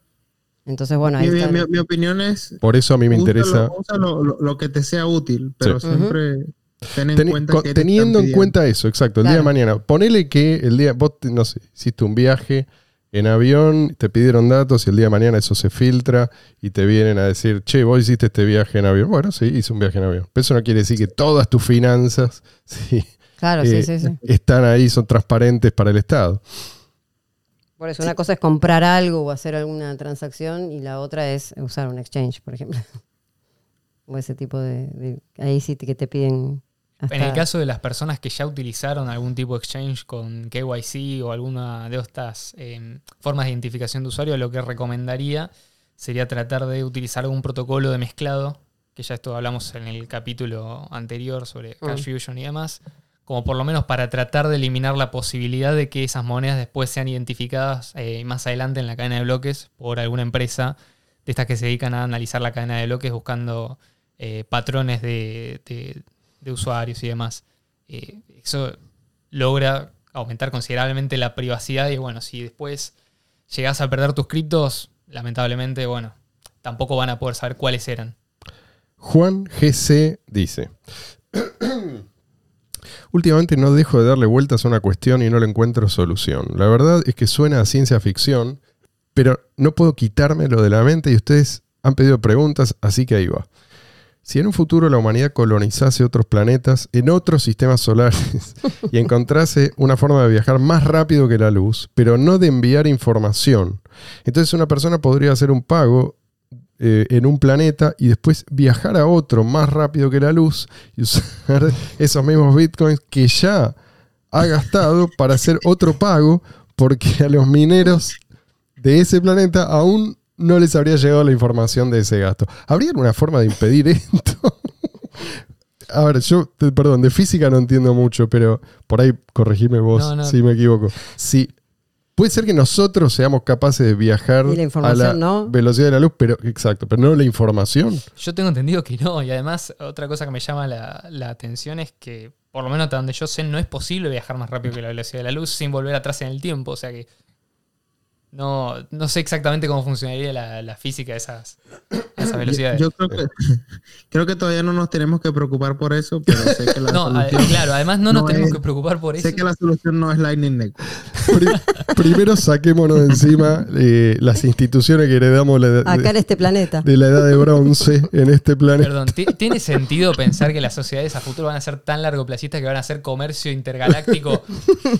Entonces, bueno, ahí Mi, está. mi- mi opinión es, por eso a mí me úsalo- interesa, úsalo lo, lo que te sea útil, pero Sí. siempre ten en Teni- cuenta que te teniendo en cuenta eso, exacto, el día de mañana, ponele que el día, vos, no sé, hiciste un viaje en avión te pidieron datos y el día de mañana eso se filtra y te vienen a decir, che, vos hiciste este viaje en avión. Bueno, sí, hice un viaje en avión. Pero eso no quiere decir que todas tus finanzas sí, Claro, eh, sí, sí, sí. están ahí, son transparentes para el Estado. Por eso, una cosa es comprar algo o hacer alguna transacción y la otra es usar un exchange, por ejemplo. O ese tipo de... de- ahí sí que te piden... hasta- En el caso de las personas que ya utilizaron algún tipo de exchange con KYC o alguna de estas eh, formas de identificación de usuario, lo que recomendaría sería tratar de utilizar algún protocolo de mezclado, que ya esto hablamos en el capítulo anterior sobre Cash Fusion y demás, como por lo menos para tratar de eliminar la posibilidad de que esas monedas después sean identificadas eh, más adelante en la cadena de bloques por alguna empresa de estas que se dedican a analizar la cadena de bloques buscando eh, patrones de, de- de usuarios y demás. Eh, eso logra aumentar considerablemente la privacidad y bueno, si después llegas a perder tus criptos, lamentablemente, bueno, tampoco van a poder saber cuáles eran. Juan GC dice. Últimamente no dejo de darle vueltas a una cuestión y no le encuentro solución. La verdad es que suena a ciencia ficción, pero no puedo quitármelo de la mente y ustedes han pedido preguntas, así que ahí va. Si en un futuro la humanidad colonizase otros planetas en otros sistemas solares y encontrase una forma de viajar más rápido que la luz, pero no de enviar información, entonces una persona podría hacer un pago eh, en un planeta y después viajar a otro más rápido que la luz y usar esos mismos bitcoins que ya ha gastado para hacer otro pago porque a los mineros de ese planeta aún no les habría llegado la información de ese gasto. ¿Habría alguna forma de impedir esto? A ver, yo, te- perdón, de física no entiendo mucho, pero por ahí corregime vos No, no. si me equivoco. Si, puede ser que nosotros seamos capaces de viajar Y la a información, la ¿no? velocidad de la luz, pero exacto, pero no la información. Yo tengo entendido que no, y además otra cosa que me llama la, la atención es que, por lo menos hasta donde yo sé, no es posible viajar más rápido que la velocidad de la luz sin volver atrás en el tiempo, o sea que no, no sé exactamente cómo funcionaría la, la física de esas, a esas velocidades. Yo creo que, creo que todavía no nos tenemos que preocupar por eso, pero sé que la, no, solución, claro, además no nos no tenemos que preocupar por eso. sé que la solución no es Lightning Network. Pri- primero saquémonos de encima eh, las instituciones que heredamos la- Acá en de, este planeta. de la edad de bronce en este planeta. Perdón, ¿ti- ¿tiene sentido pensar que las sociedades a futuro van a ser tan largoplacistas que van a hacer comercio intergaláctico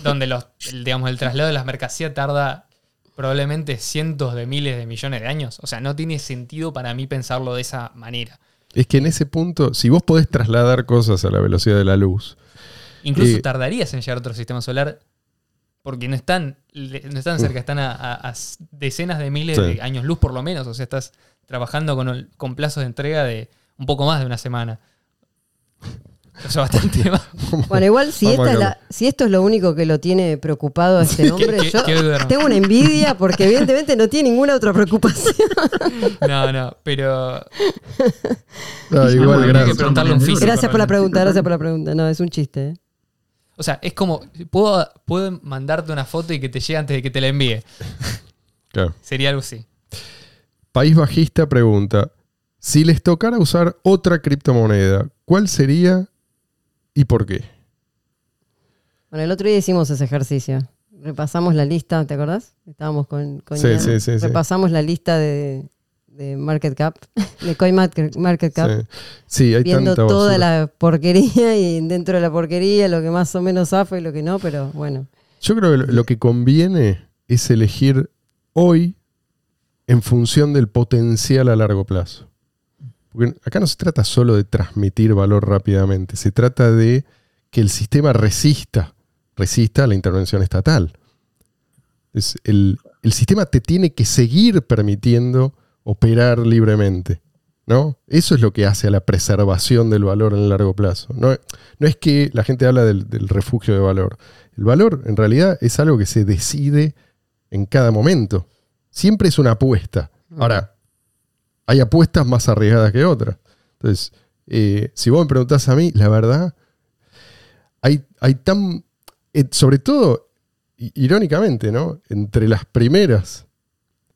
donde los, el, digamos, el traslado de las mercancías tarda probablemente cientos de miles de millones de años? O sea, no tiene sentido para mí pensarlo de esa manera. Es que en ese punto, si vos podés trasladar cosas a la velocidad de la luz, Incluso Eh, tardarías en llegar a otro sistema solar porque no están, no están cerca, están a, a- a decenas de miles Sí. de años luz por lo menos. O sea, estás trabajando con, con plazos de entrega de un poco más de una semana. O sea, bastante más. Bueno, igual si, Vamos esta a es la- si esto es lo único que lo tiene preocupado a este hombre, qué- yo qué tengo una envidia porque evidentemente no tiene ninguna otra preocupación. No, no, pero bueno, igual, que gracias. preguntarle a un físico. Gracias por la pregunta, gracias por la pregunta. No, es un chiste. ¿eh? O sea, es como, puedo, puedo mandarte una foto y que te llegue antes de que te la envíe. Claro. Sería algo así. País Bajista pregunta, si les tocara usar otra criptomoneda, ¿cuál sería y por qué? Bueno, el otro día hicimos ese ejercicio. Repasamos la lista, ¿te acordás? Estábamos con, con Sí, sí, sí. Repasamos la lista de, de Market Cap, de Coin Market, Cap, Sí, hay viendo tanta toda la porquería y dentro de la porquería lo que más o menos zafa y lo que no, pero bueno. Yo creo que lo que conviene es elegir hoy en función del potencial a largo plazo. Porque acá no se trata solo de transmitir valor rápidamente, se trata de que el sistema resista, resista a la intervención estatal. Es el, sistema te tiene que seguir permitiendo operar libremente. ¿no? Eso es lo que hace a la preservación del valor en el largo plazo. No, no es que la gente habla del, del refugio de valor. El valor en realidad es algo que se decide en cada momento. Siempre es una apuesta. Ahora, hay apuestas más arriesgadas que otras. Entonces, eh, si vos me preguntás a mí, la verdad, hay, hay tan, eh, sobre todo, irónicamente, ¿no? Entre las primeras,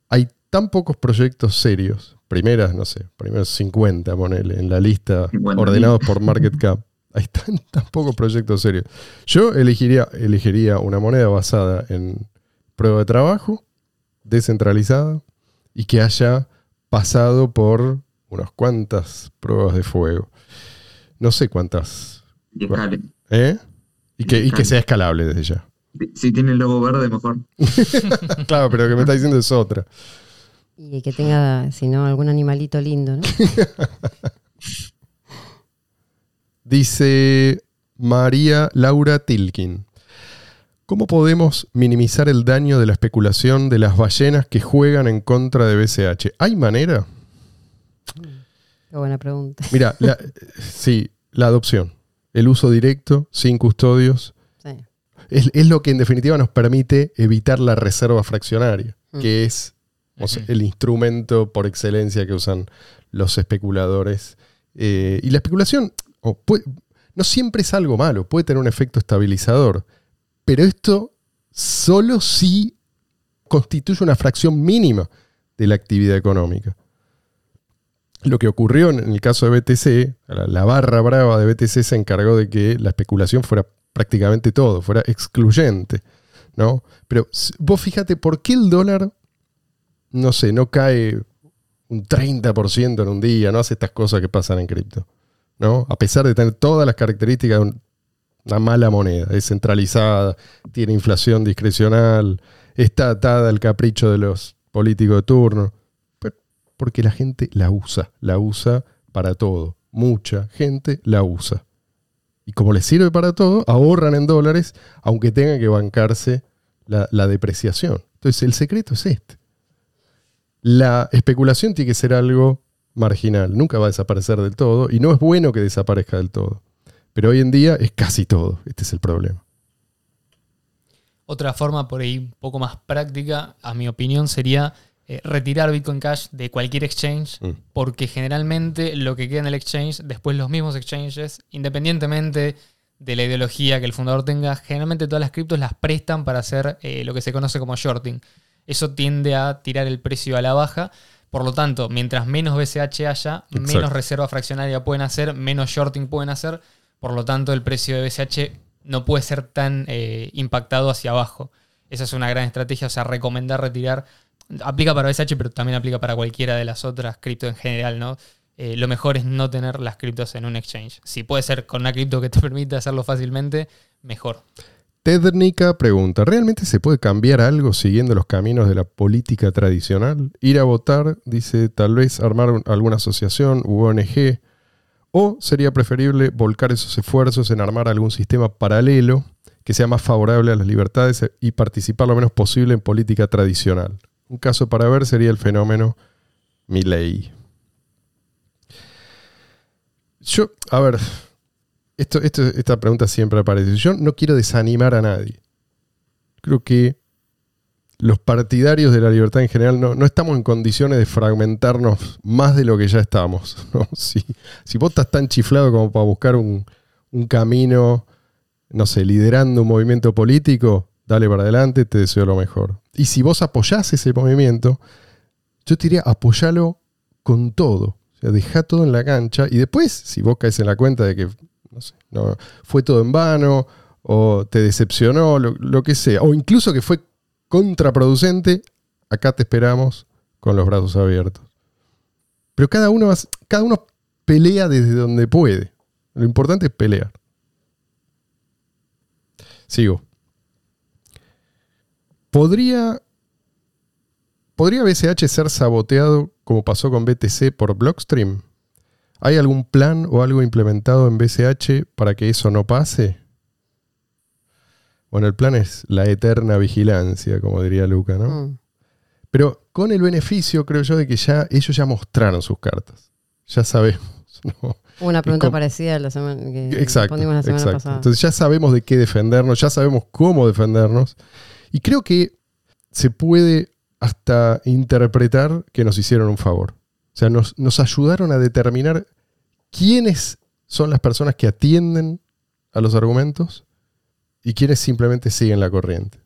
hay tan pocos proyectos serios. Primeras, no sé, primeros 50, ponele, en la lista 50.000. ordenados por market cap. Hay tan, tan pocos proyectos serios. Yo elegiría, elegiría una moneda basada en prueba de trabajo descentralizada y que haya pasado por unas cuantas pruebas de fuego. No sé cuántas. Y escale. ¿Eh? Y que, y que sea escalable desde ya. Si tiene el logo verde, mejor. Claro, pero lo que me está diciendo es otra. Y que tenga, si no, algún animalito lindo, ¿no? Dice María Laura Tilkin. ¿Cómo podemos minimizar el daño de la especulación de las ballenas que juegan en contra de BCH? ¿Hay manera? Qué buena pregunta. Mira, la- sí, la adopción. El uso directo, sin custodios. Sí. Es, es lo que en definitiva nos permite evitar la reserva fraccionaria, Mm. que es o sea, Ujú. el instrumento por excelencia que usan los especuladores. Eh, y la especulación puede- no siempre es algo malo, puede tener un efecto estabilizador, pero esto solo si constituye una fracción mínima de la actividad económica. Lo que ocurrió en el caso de BTC, la, barra brava de BTC se encargó de que la especulación fuera prácticamente todo, fuera excluyente. ¿no? Pero vos fíjate, ¿por qué el dólar, no sé, no cae un 30% en un día, no hace estas cosas que pasan en cripto? ¿no? A pesar de tener todas las características de un- una mala moneda, es centralizada, tiene inflación discrecional, está atada al capricho de los políticos de turno. Porque la gente la usa, la usa para todo. Mucha gente la usa. Y como les sirve para todo, ahorran en dólares, aunque tengan que bancarse la, la depreciación. Entonces, el secreto es este. La especulación tiene que ser algo marginal, nunca va a desaparecer del todo, y no es bueno que desaparezca del todo. Pero hoy en día es casi todo. Este es el problema. Otra forma por ahí un poco más práctica, a mi opinión, sería eh, retirar Bitcoin Cash de cualquier exchange, Mm. porque generalmente lo que queda en el exchange, después los mismos exchanges, independientemente de la ideología que el fundador tenga, generalmente todas las criptos las prestan para hacer eh, lo que se conoce como shorting. Eso tiende a tirar el precio a la baja. Por lo tanto, mientras menos BCH haya, Exacto. menos reserva fraccionaria pueden hacer, menos shorting pueden hacer. Por lo tanto, el precio de BCH no puede ser tan eh, impactado hacia abajo. Esa es una gran estrategia, o sea, recomendar retirar. Aplica para BCH, pero también aplica para cualquiera de las otras cripto en general, ¿no? Eh, lo mejor es no tener las criptos en un exchange. Si puede ser con una cripto que te permita hacerlo fácilmente, mejor. Tednica pregunta, ¿realmente se puede cambiar algo siguiendo los caminos de la política tradicional? Ir a votar, dice, tal vez armar un- alguna asociación u ONG, o sería preferible volcar esos esfuerzos en armar algún sistema paralelo que sea más favorable a las libertades y participar lo menos posible en política tradicional. Un caso para ver sería el fenómeno Milley. Yo, a ver, esta pregunta siempre aparece. Yo no quiero desanimar a nadie. Creo que los partidarios de la libertad en general no, no estamos en condiciones de fragmentarnos más de lo que ya estamos. si vos estás tan chiflado como para buscar un, un camino, no sé, liderando un movimiento político, dale para adelante, te deseo lo mejor. Y si vos apoyás ese movimiento, yo te diría apoyalo con todo. O sea, deja todo en la cancha y después, si vos caes en la cuenta de que no sé, no, fue todo en vano, o te decepcionó, lo, lo que sea, o incluso que fue contraproducente, acá te esperamos con los brazos abiertos. Pero cada uno, cada uno pelea desde donde puede. Lo importante es pelear. Sigo. ¿Podría, ¿Podría BCH ser saboteado como pasó con BTC por Blockstream? ¿Hay algún plan o algo implementado en BCH para que eso no pase? Bueno, el plan es la eterna vigilancia, como diría Luca, ¿no? Mm. Pero con el beneficio, creo yo, de que ya ellos ya mostraron sus cartas. Ya sabemos, ¿no? Hubo una pregunta parecida a la semana que Exacto, respondimos la semana exacto. pasada. Entonces ya sabemos de qué defendernos, ya sabemos cómo defendernos. Y creo que se puede hasta interpretar que nos hicieron un favor. O sea, nos, nos ayudaron a determinar quiénes son las personas que atienden a los argumentos y quiénes simplemente siguen la corriente.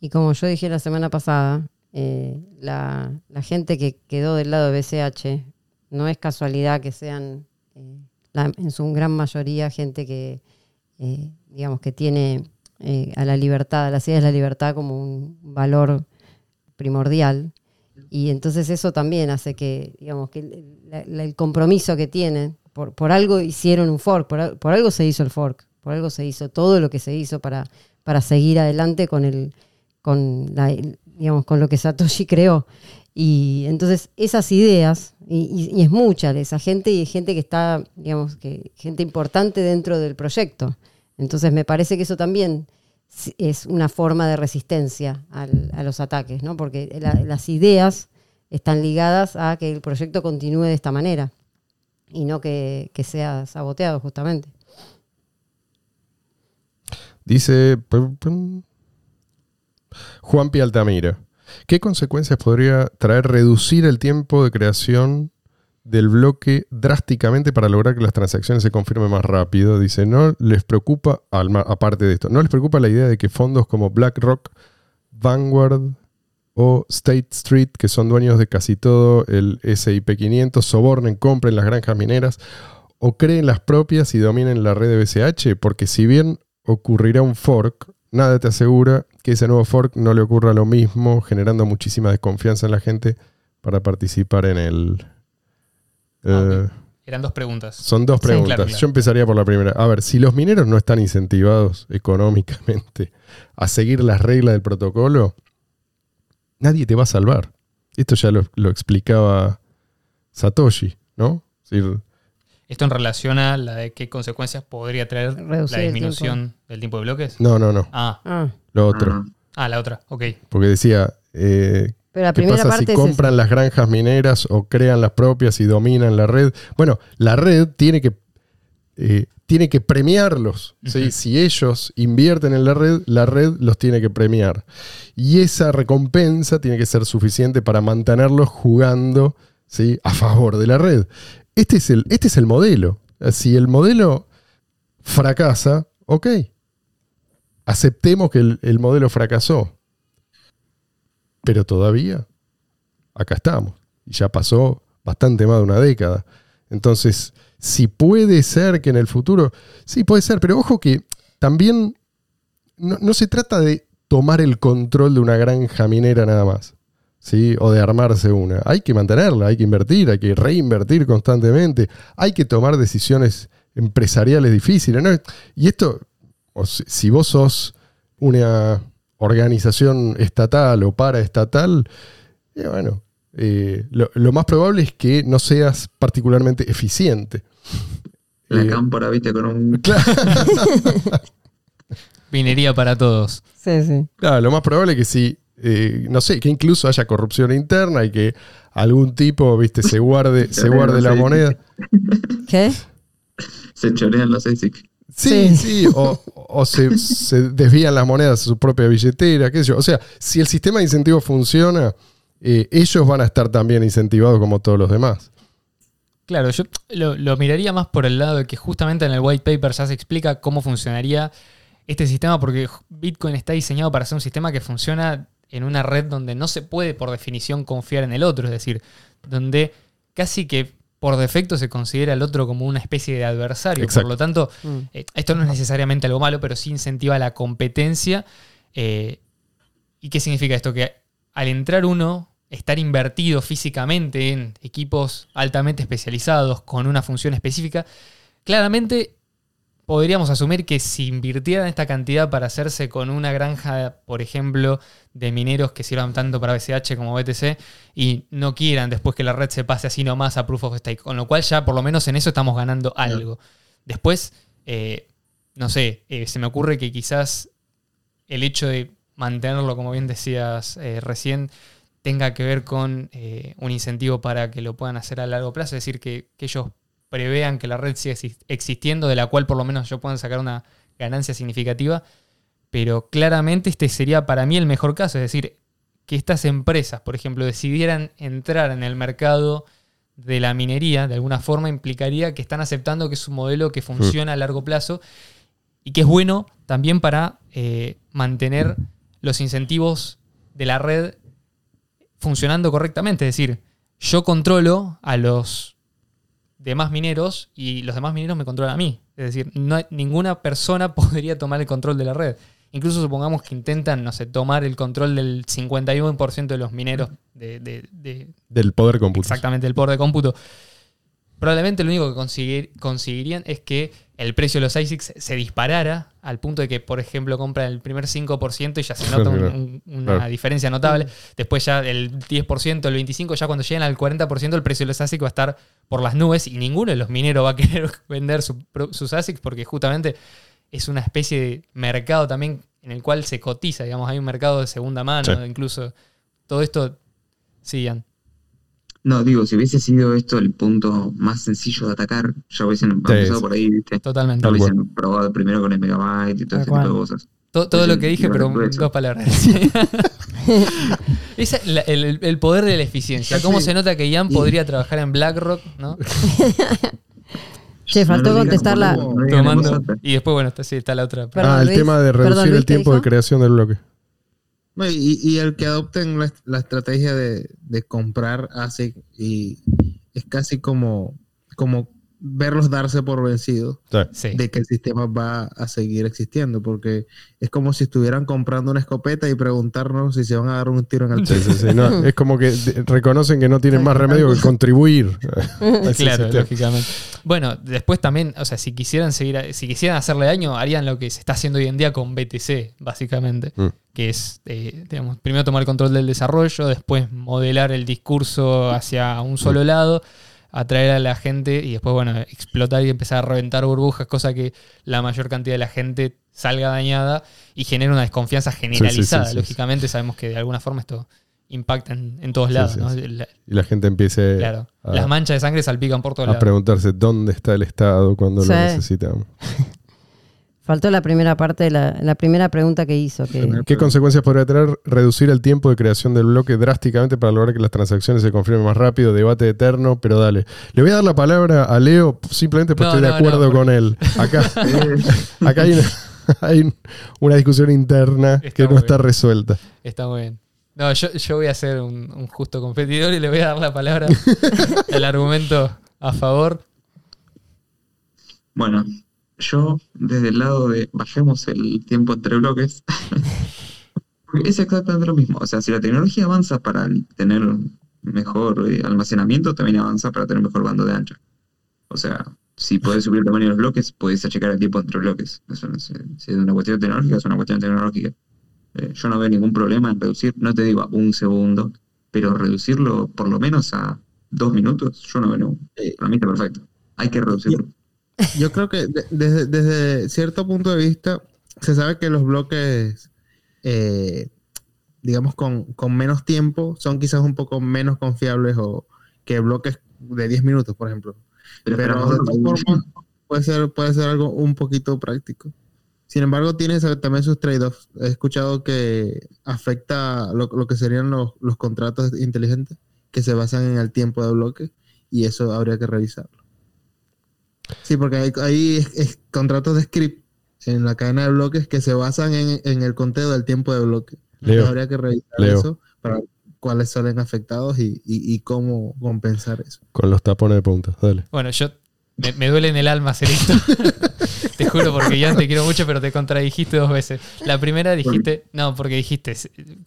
Y como yo dije la semana pasada, eh, la, la gente que quedó del lado de BCH no es casualidad que sean eh, la- en su gran mayoría gente que, eh, digamos, que tiene a la libertad, a las ideas de la libertad como un valor primordial. Y entonces eso también hace que, digamos, que el, la- la- compromiso que tienen, por, algo hicieron un fork, por algo se hizo el fork, por algo se hizo todo lo que se hizo para, para seguir adelante con el, con la, digamos, con lo que Satoshi creó. Y entonces esas ideas, y, y- es mucha de esa gente, y gente que está, digamos, que gente importante dentro del proyecto. Entonces me parece que eso también es una forma de resistencia al- a los ataques, ¿no? Porque la- las ideas están ligadas a que el proyecto continúe de esta manera y no que sea saboteado justamente. Dice Juan Pi Altamira. ¿Qué consecuencias podría traer reducir el tiempo de creación del bloque drásticamente para lograr que las transacciones se confirmen más rápido? Dice, no les preocupa, aparte de esto, no les preocupa la idea de que fondos como BlackRock, Vanguard o State Street, que son dueños de casi todo el SIP 500, sobornen, compren las granjas mineras o creen las propias y dominen la red de BCH, porque si bien ocurrirá un fork, nada te asegura que ese nuevo fork no le ocurra lo mismo, generando muchísima desconfianza en la gente para participar en él. Ah, Eh. Eran dos preguntas. Son dos Sí. preguntas. Claro, claro. Yo empezaría por la primera. A ver, si los mineros no están incentivados económicamente a seguir las reglas del protocolo, nadie te va a salvar. Esto ya lo, lo explicaba Satoshi, ¿no? Es decir, Esto en relación a la de qué consecuencias podría traer Reducir la disminución del tiempo de bloques. no, no, no. Ah, Ah, Lo otro. Ah, la otra, ok. Porque decía, eh, pero la ¿qué primera pasa parte si es compran las granjas mineras o crean las propias y dominan la red? Bueno, la red tiene que, eh, tiene que premiarlos. Si ellos invierten en la red, la red los tiene que premiar. Y esa recompensa tiene que ser suficiente para mantenerlos jugando ¿sí? a favor de la red. Este es el, este es el modelo. Si el modelo fracasa, ok. Aceptemos que el, el modelo fracasó. Pero todavía acá estamos. Y ya pasó bastante más de una década. Entonces, si puede ser que en el futuro, sí puede ser, pero ojo que también no, no se trata de tomar el control de una granja minera nada más. ¿Sí? O de armarse una. Hay que mantenerla, hay que invertir, hay que reinvertir constantemente, hay que tomar decisiones empresariales difíciles. ¿no? Y esto, si, si vos sos una organización estatal o paraestatal, eh, bueno, eh, lo, lo más probable es que no seas particularmente eficiente. La Eh, cámpora, viste, con un. Minería para todos. Sí, sí. Claro, lo más probable es que sí, eh, no sé, que incluso haya corrupción interna y que algún tipo, viste, se guarde, se guarde la moneda. ¿Qué? Se chorean los ASIC. Sí, Sí. sí, o, o se, se desvían las monedas a su propia billetera, qué sé yo. O sea, si el sistema de incentivos funciona, eh, ellos van a estar también incentivados como todos los demás. Claro, yo lo, lo miraría más por el lado de que justamente en el white paper ya se explica cómo funcionaría este sistema, porque Bitcoin está diseñado para ser un sistema que funciona en una red donde no se puede por definición confiar en el otro, es decir, donde casi que por defecto se considera al otro como una especie de adversario. Exacto. Por lo tanto, Mm. eh, esto no es necesariamente algo malo, pero sí incentiva la competencia. eh, ¿Y qué significa esto? Que al entrar uno, estar invertido físicamente en equipos altamente especializados con una función específica, claramente podríamos asumir que si invirtieran esta cantidad para hacerse con una granja, por ejemplo, de mineros que sirvan tanto para BCH como BTC y no quieran después que la red se pase así nomás a Proof of Stake, con lo cual ya por lo menos en eso estamos ganando algo. Después, eh, no sé, eh, se me ocurre que quizás el hecho de mantenerlo, como bien decías eh, recién, tenga que ver con un incentivo para que lo puedan hacer a largo plazo, es decir, que, que ellos prevean que la red siga exis- existiendo, de la cual por lo menos yo puedan sacar una ganancia significativa, pero claramente este sería para mí el mejor caso, es decir, que estas empresas, por ejemplo, decidieran entrar en el mercado de la minería, de alguna forma implicaría que están aceptando que es un modelo que funciona a largo plazo y que es bueno también para eh, mantener los incentivos de la red funcionando correctamente. Es decir, yo controlo a los demás mineros y los demás mineros me controlan a mí. Es decir, no hay- ninguna persona podría tomar el control de la red. Incluso supongamos que intentan, no sé, tomar el control del 51% de los mineros de, de- de- Del poder cómputo. exactamente el poder de cómputo. Probablemente lo único que conseguir- conseguirían es que el precio de los ASICs se disparara al punto de que, por ejemplo, compran el primer 5% y ya se nota un- Claro. un- una Claro. diferencia notable. Después ya el 10%, el 25%, ya cuando lleguen al 40% el precio de los ASICs va a estar por las nubes y ninguno de los mineros va a querer vender su sus ASICs porque justamente es una especie de mercado también en el cual se cotiza, digamos, hay un mercado de segunda mano, Sí. incluso todo esto, sí, Ian. No, digo, si hubiese sido esto el punto más sencillo de atacar, ya hubiesen empezado sí. por ahí, ¿viste? totalmente. Cual. hubiesen probado primero con el megabyte y todo ese tipo de cosas. To- Todo, lo que dije, pero dos palabras. Esa- la- el, el poder de la eficiencia. ¿Cómo Sí. se nota que Ian Y- podría trabajar en BlackRock, ¿no? Che, faltó No lo digan, contestar la. boludo, no digan en voz Tomando. alta. Y después, bueno, está, sí, está la otra. Perdón, ah, el Luis. tema de Perdón, reducir Luis, el ¿qué tiempo de creación del bloque. No, y, y el que adopten la, la estrategia de, comprar ASIC y es casi como, como verlos darse por vencidos Sí. de que el sistema va a seguir existiendo, porque es como si estuvieran comprando una escopeta y preguntarnos si se van a dar un tiro en el pecho. sí, sí. No, es como que reconocen que no tienen más remedio que contribuir. Claro, sistema. lógicamente. Bueno, después también, o sea, si quisieran seguir, a- si quisieran hacerle daño, harían lo que se está haciendo hoy en día con BTC, básicamente. Mm. Que es, eh, digamos, primero tomar el control del desarrollo, después modelar el discurso hacia un solo lado, atraer a la gente y después, bueno, explotar y empezar a reventar burbujas, cosa que la mayor cantidad de la gente salga dañada y genere una desconfianza generalizada. sí, sí, Lógicamente sabemos que de alguna forma esto impacta en, en todos lados. sí, ¿no? sí. La- Y la gente empiece claro. a, Las manchas de sangre salpican por todos a lados. preguntarse dónde está el Estado cuando Sí. lo necesitamos. Faltó la primera parte, de la, la primera pregunta que hizo. Que, ¿Qué consecuencias podría tener reducir el tiempo de creación del bloque drásticamente para lograr que las transacciones se confirmen más rápido? Debate eterno, pero dale. Le voy a dar la palabra a Leo simplemente porque No, estoy de acuerdo no, con él. Acá, acá hay, una, hay una discusión interna Está que no está bien. resuelta. Está muy bien. No, yo, yo voy a ser un, un justo competidor y le voy a dar la palabra, el argumento a favor. Bueno, yo desde el lado de bajemos el tiempo entre bloques, es exactamente lo mismo. O sea, si la tecnología avanza para tener mejor eh, almacenamiento, también avanza para tener mejor bando de ancha. O sea, si podés subir el tamaño de los bloques, podés achicar el tiempo entre bloques. Eso no si es una cuestión tecnológica, es una cuestión tecnológica. Eh, yo no veo ningún problema en reducir, no te digo a un segundo, pero reducirlo por lo menos a dos minutos, yo no veo ningún. Eh, Para mí está perfecto. Hay que reducirlo. Yo creo que de- desde, desde cierto punto de vista, se sabe que los bloques, eh, digamos, con, con menos tiempo, son quizás un poco menos confiables o que bloques de 10 minutos, por ejemplo. Pero, de todas formas, puede ser, puede ser algo un poquito práctico. Sin embargo, tiene también sus trade-offs. He escuchado que afecta lo, lo que serían los, los contratos inteligentes que se basan en el tiempo de bloque y eso habría que revisarlo. Sí, porque hay, hay es- es contratos de script en la cadena de bloques que se basan en, en el conteo del tiempo de bloque. Leo, Entonces habría que revisar Leo. eso para cuáles salen afectados y, y- y cómo compensar eso. con los tapones de punta. Dale. Bueno, yo me, me duele en el alma hacer esto. te juro, porque ya te quiero mucho, pero te contradijiste dos veces. La primera dijiste, no, porque dijiste,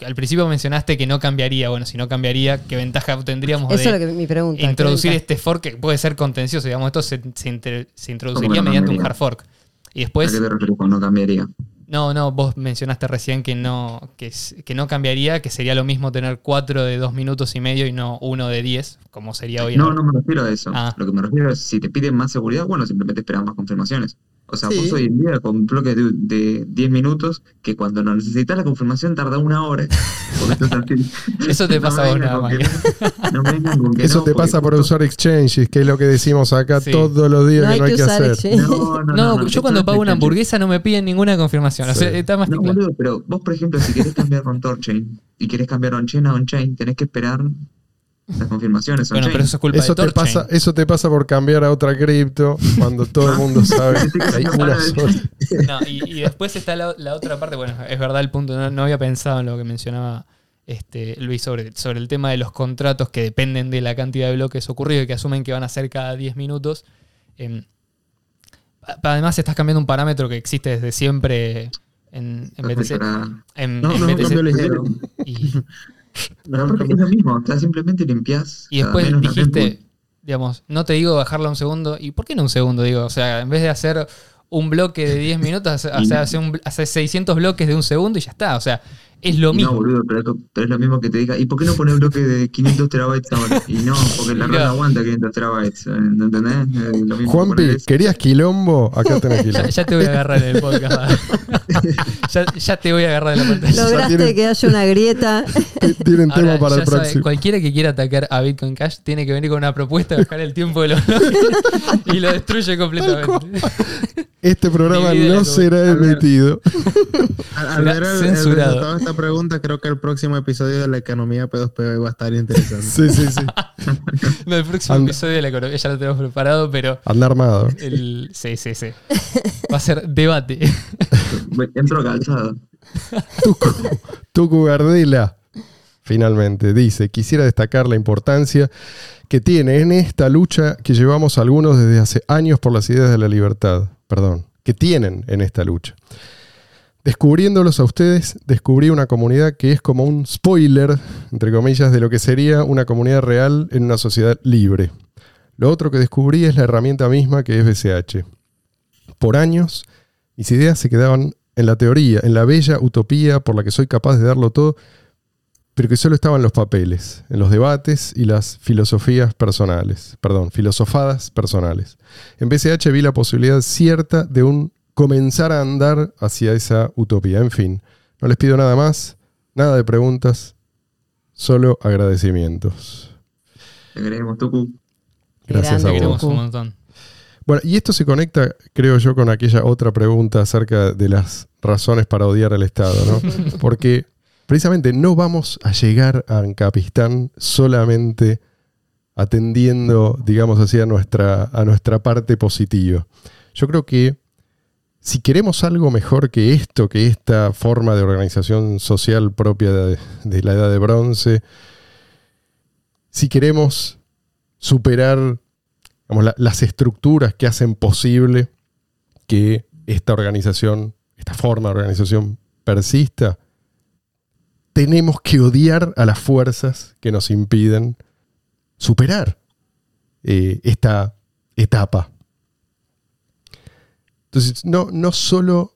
al principio mencionaste que no cambiaría. Bueno, si no cambiaría, ¿qué ventaja tendríamos eso de es lo que mi pregunta. introducir ¿qué este fork que puede ser contencioso? Digamos, esto se, se inter- se introduciría ¿Cómo no mediante un hard fork. Y ¿A después, qué te refieres con no cambiaría? No, no, vos mencionaste recién que no, que, no cambiaría, que sería lo mismo tener cuatro de dos minutos y medio y no uno de diez, como sería hoy en No, día. no me refiero a eso. Ah. Lo que me refiero es si te piden más seguridad, bueno, simplemente esperas más confirmaciones. O sea, Sí. vos hoy en día con bloques de, de 10 minutos, que cuando no necesitas la confirmación tarda una hora. Eso te pasa a vos nada más. Eso te pasa por justo- usar exchanges, que es lo que decimos acá Sí. todos los días No que no hay que usar hacer. No, no, No, no, yo cuando pago una hamburguesa no me piden ninguna confirmación. O sea, Sí. está más que No, claro. boludo, pero vos, por ejemplo, si querés cambiar con Torchain y querés cambiar on-chain a on-chain, tenés que esperar las confirmaciones Bueno, pero eso es culpa Eso de te, pasa, eso te pasa por cambiar a otra cripto cuando todo el mundo sabe que hay una sola. No, y, y después está la, la otra parte, bueno, es verdad el punto, no, no había pensado en lo que mencionaba este, Luis sobre, sobre el tema de los contratos que dependen de la cantidad de bloques ocurridos y que asumen que van a ser cada 10 minutos. Em, además estás cambiando un parámetro que existe desde siempre en, BTC. En, No, en no BTC. Y, No, porque es lo mismo, o sea, simplemente limpias. y después menos dijiste, digamos, no te digo bajarla un segundo. ¿Y por qué no un segundo? Digo, o sea, en vez de hacer un bloque de 10 minutos, hace- o sea, hace, un, hace 600 bloques de un segundo y ya está. O sea, es lo mismo. No, boludo, pero, es- pero es lo mismo que te diga, ¿y por qué no pones bloque de 500 terabytes ahora? Y no, porque la no aguanta 500 terabytes, ¿eh? ¿no entendés? Es lo mismo Juanpi. ¿querías quilombo? Acá tenés quilombo. ya te voy a agarrar en el podcast. ya, ya te voy a agarrar de la pantalla. Lograste tienen- que haya una grieta. Tienen Ahora, tema para el sabe, próximo. cualquiera que quiera atacar a Bitcoin Cash tiene que venir con una propuesta de bajar el tiempo de los bloques y lo destruye completamente. Este programa no será emitido. Será censurado. Esta pregunta, creo que el próximo episodio de la economía P2P va a estar interesante. Sí, sí, sí. No, el próximo Anda. episodio de la economía ya lo tenemos preparado, pero Anda armado. el, sí, sí, sí. Va a ser debate. Entro calzado. Tucu, Tucu Gardela, finalmente, dice, quisiera destacar la importancia que tiene en esta lucha que llevamos algunos desde hace años por las ideas de la libertad, perdón, que tienen en esta lucha. Descubriéndolos a ustedes, descubrí una comunidad que es como un spoiler, entre comillas, de lo que sería una comunidad real en una sociedad libre. Lo otro que descubrí es la herramienta misma que es BCH. Por años, mis ideas se quedaban en la teoría, en la bella utopía por la que soy capaz de darlo todo, pero que solo estaba en los papeles, en los debates y las filosofías personales, perdón, filosofadas personales. En BCH vi la posibilidad cierta de un comenzar a andar hacia esa utopía. En fin, no les pido nada más, nada de preguntas, solo agradecimientos. Te queremos, Tucu. Gracias Grande, a Queremos vos. un montón. Bueno, y esto se conecta, creo yo, con aquella otra pregunta acerca de las razones para odiar al Estado, ¿no? Porque precisamente no vamos a llegar a Ancapistán solamente atendiendo, digamos así, a nuestra, a nuestra parte positiva. Yo creo que si queremos algo mejor que esto, que esta forma de organización social propia de, la edad de bronce, si queremos superar digamos, la- las estructuras que hacen posible que esta organización, esta forma de organización persista, tenemos que odiar a las fuerzas que nos impiden superar eh, esta etapa. Entonces, no, no solo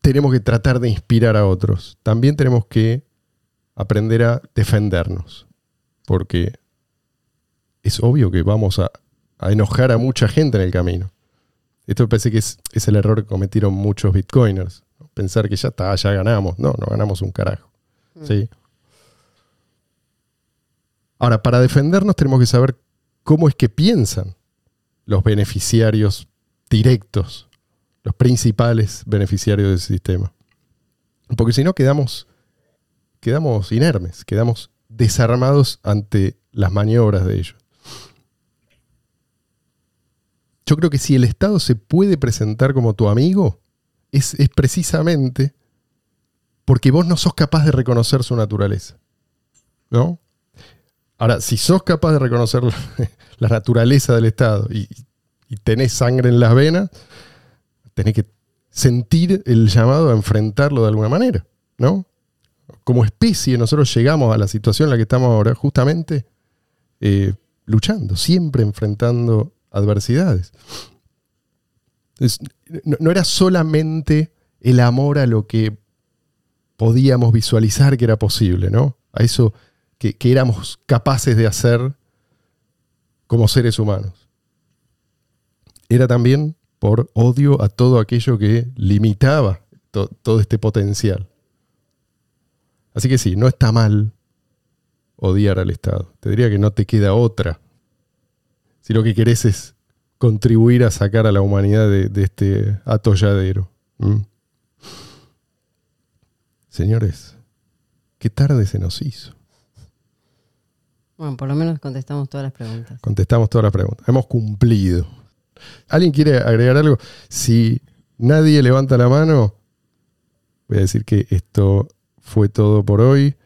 tenemos que tratar de inspirar a otros, también tenemos que aprender a defendernos, porque es obvio que vamos a, a enojar a mucha gente en el camino. Esto parece que es, es el error que cometieron muchos bitcoiners. ¿no? Pensar que ya está, ya ganamos. No, no ganamos un carajo. ¿Sí? Ahora, para defendernos tenemos que saber cómo es que piensan los beneficiarios directos, los principales beneficiarios del sistema. Porque si no quedamos, quedamos inermes, quedamos desarmados ante las maniobras de ellos. Yo creo que si el Estado se puede presentar como tu amigo, es, es precisamente porque vos no sos capaz de reconocer su naturaleza. ¿No? Ahora, si sos capaz de reconocer la, naturaleza del Estado y, y tenés sangre en las venas, tenés que sentir el llamado a enfrentarlo de alguna manera, ¿no? Como especie, nosotros llegamos a la situación en la que estamos ahora justamente eh, luchando, siempre enfrentando adversidades. No, era solamente el amor a lo que podíamos visualizar que era posible, ¿no? A eso que éramos capaces de hacer como seres humanos. Era también por odio a todo aquello que limitaba to- todo este potencial. Así que sí, no está mal odiar al Estado. Te diría que no te queda otra. Si lo que querés es contribuir a sacar a la humanidad de, de este atolladero. ¿Mm? Señores, qué tarde se nos hizo. Bueno, por lo menos contestamos todas las preguntas. Contestamos todas las preguntas. Hemos cumplido. ¿Alguien quiere agregar algo? Si nadie levanta la mano, voy a decir que esto fue todo por hoy.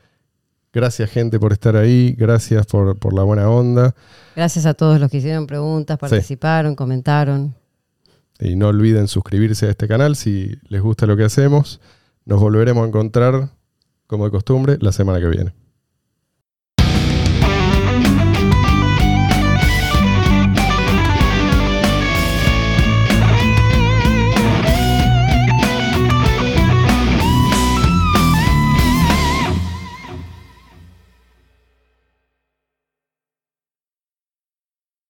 Gracias gente por estar ahí, gracias por, por la buena onda. Gracias a todos los que hicieron preguntas, participaron, comentaron. Y no olviden suscribirse a este canal si les gusta lo que hacemos. Nos volveremos a encontrar, como de costumbre, la semana que viene.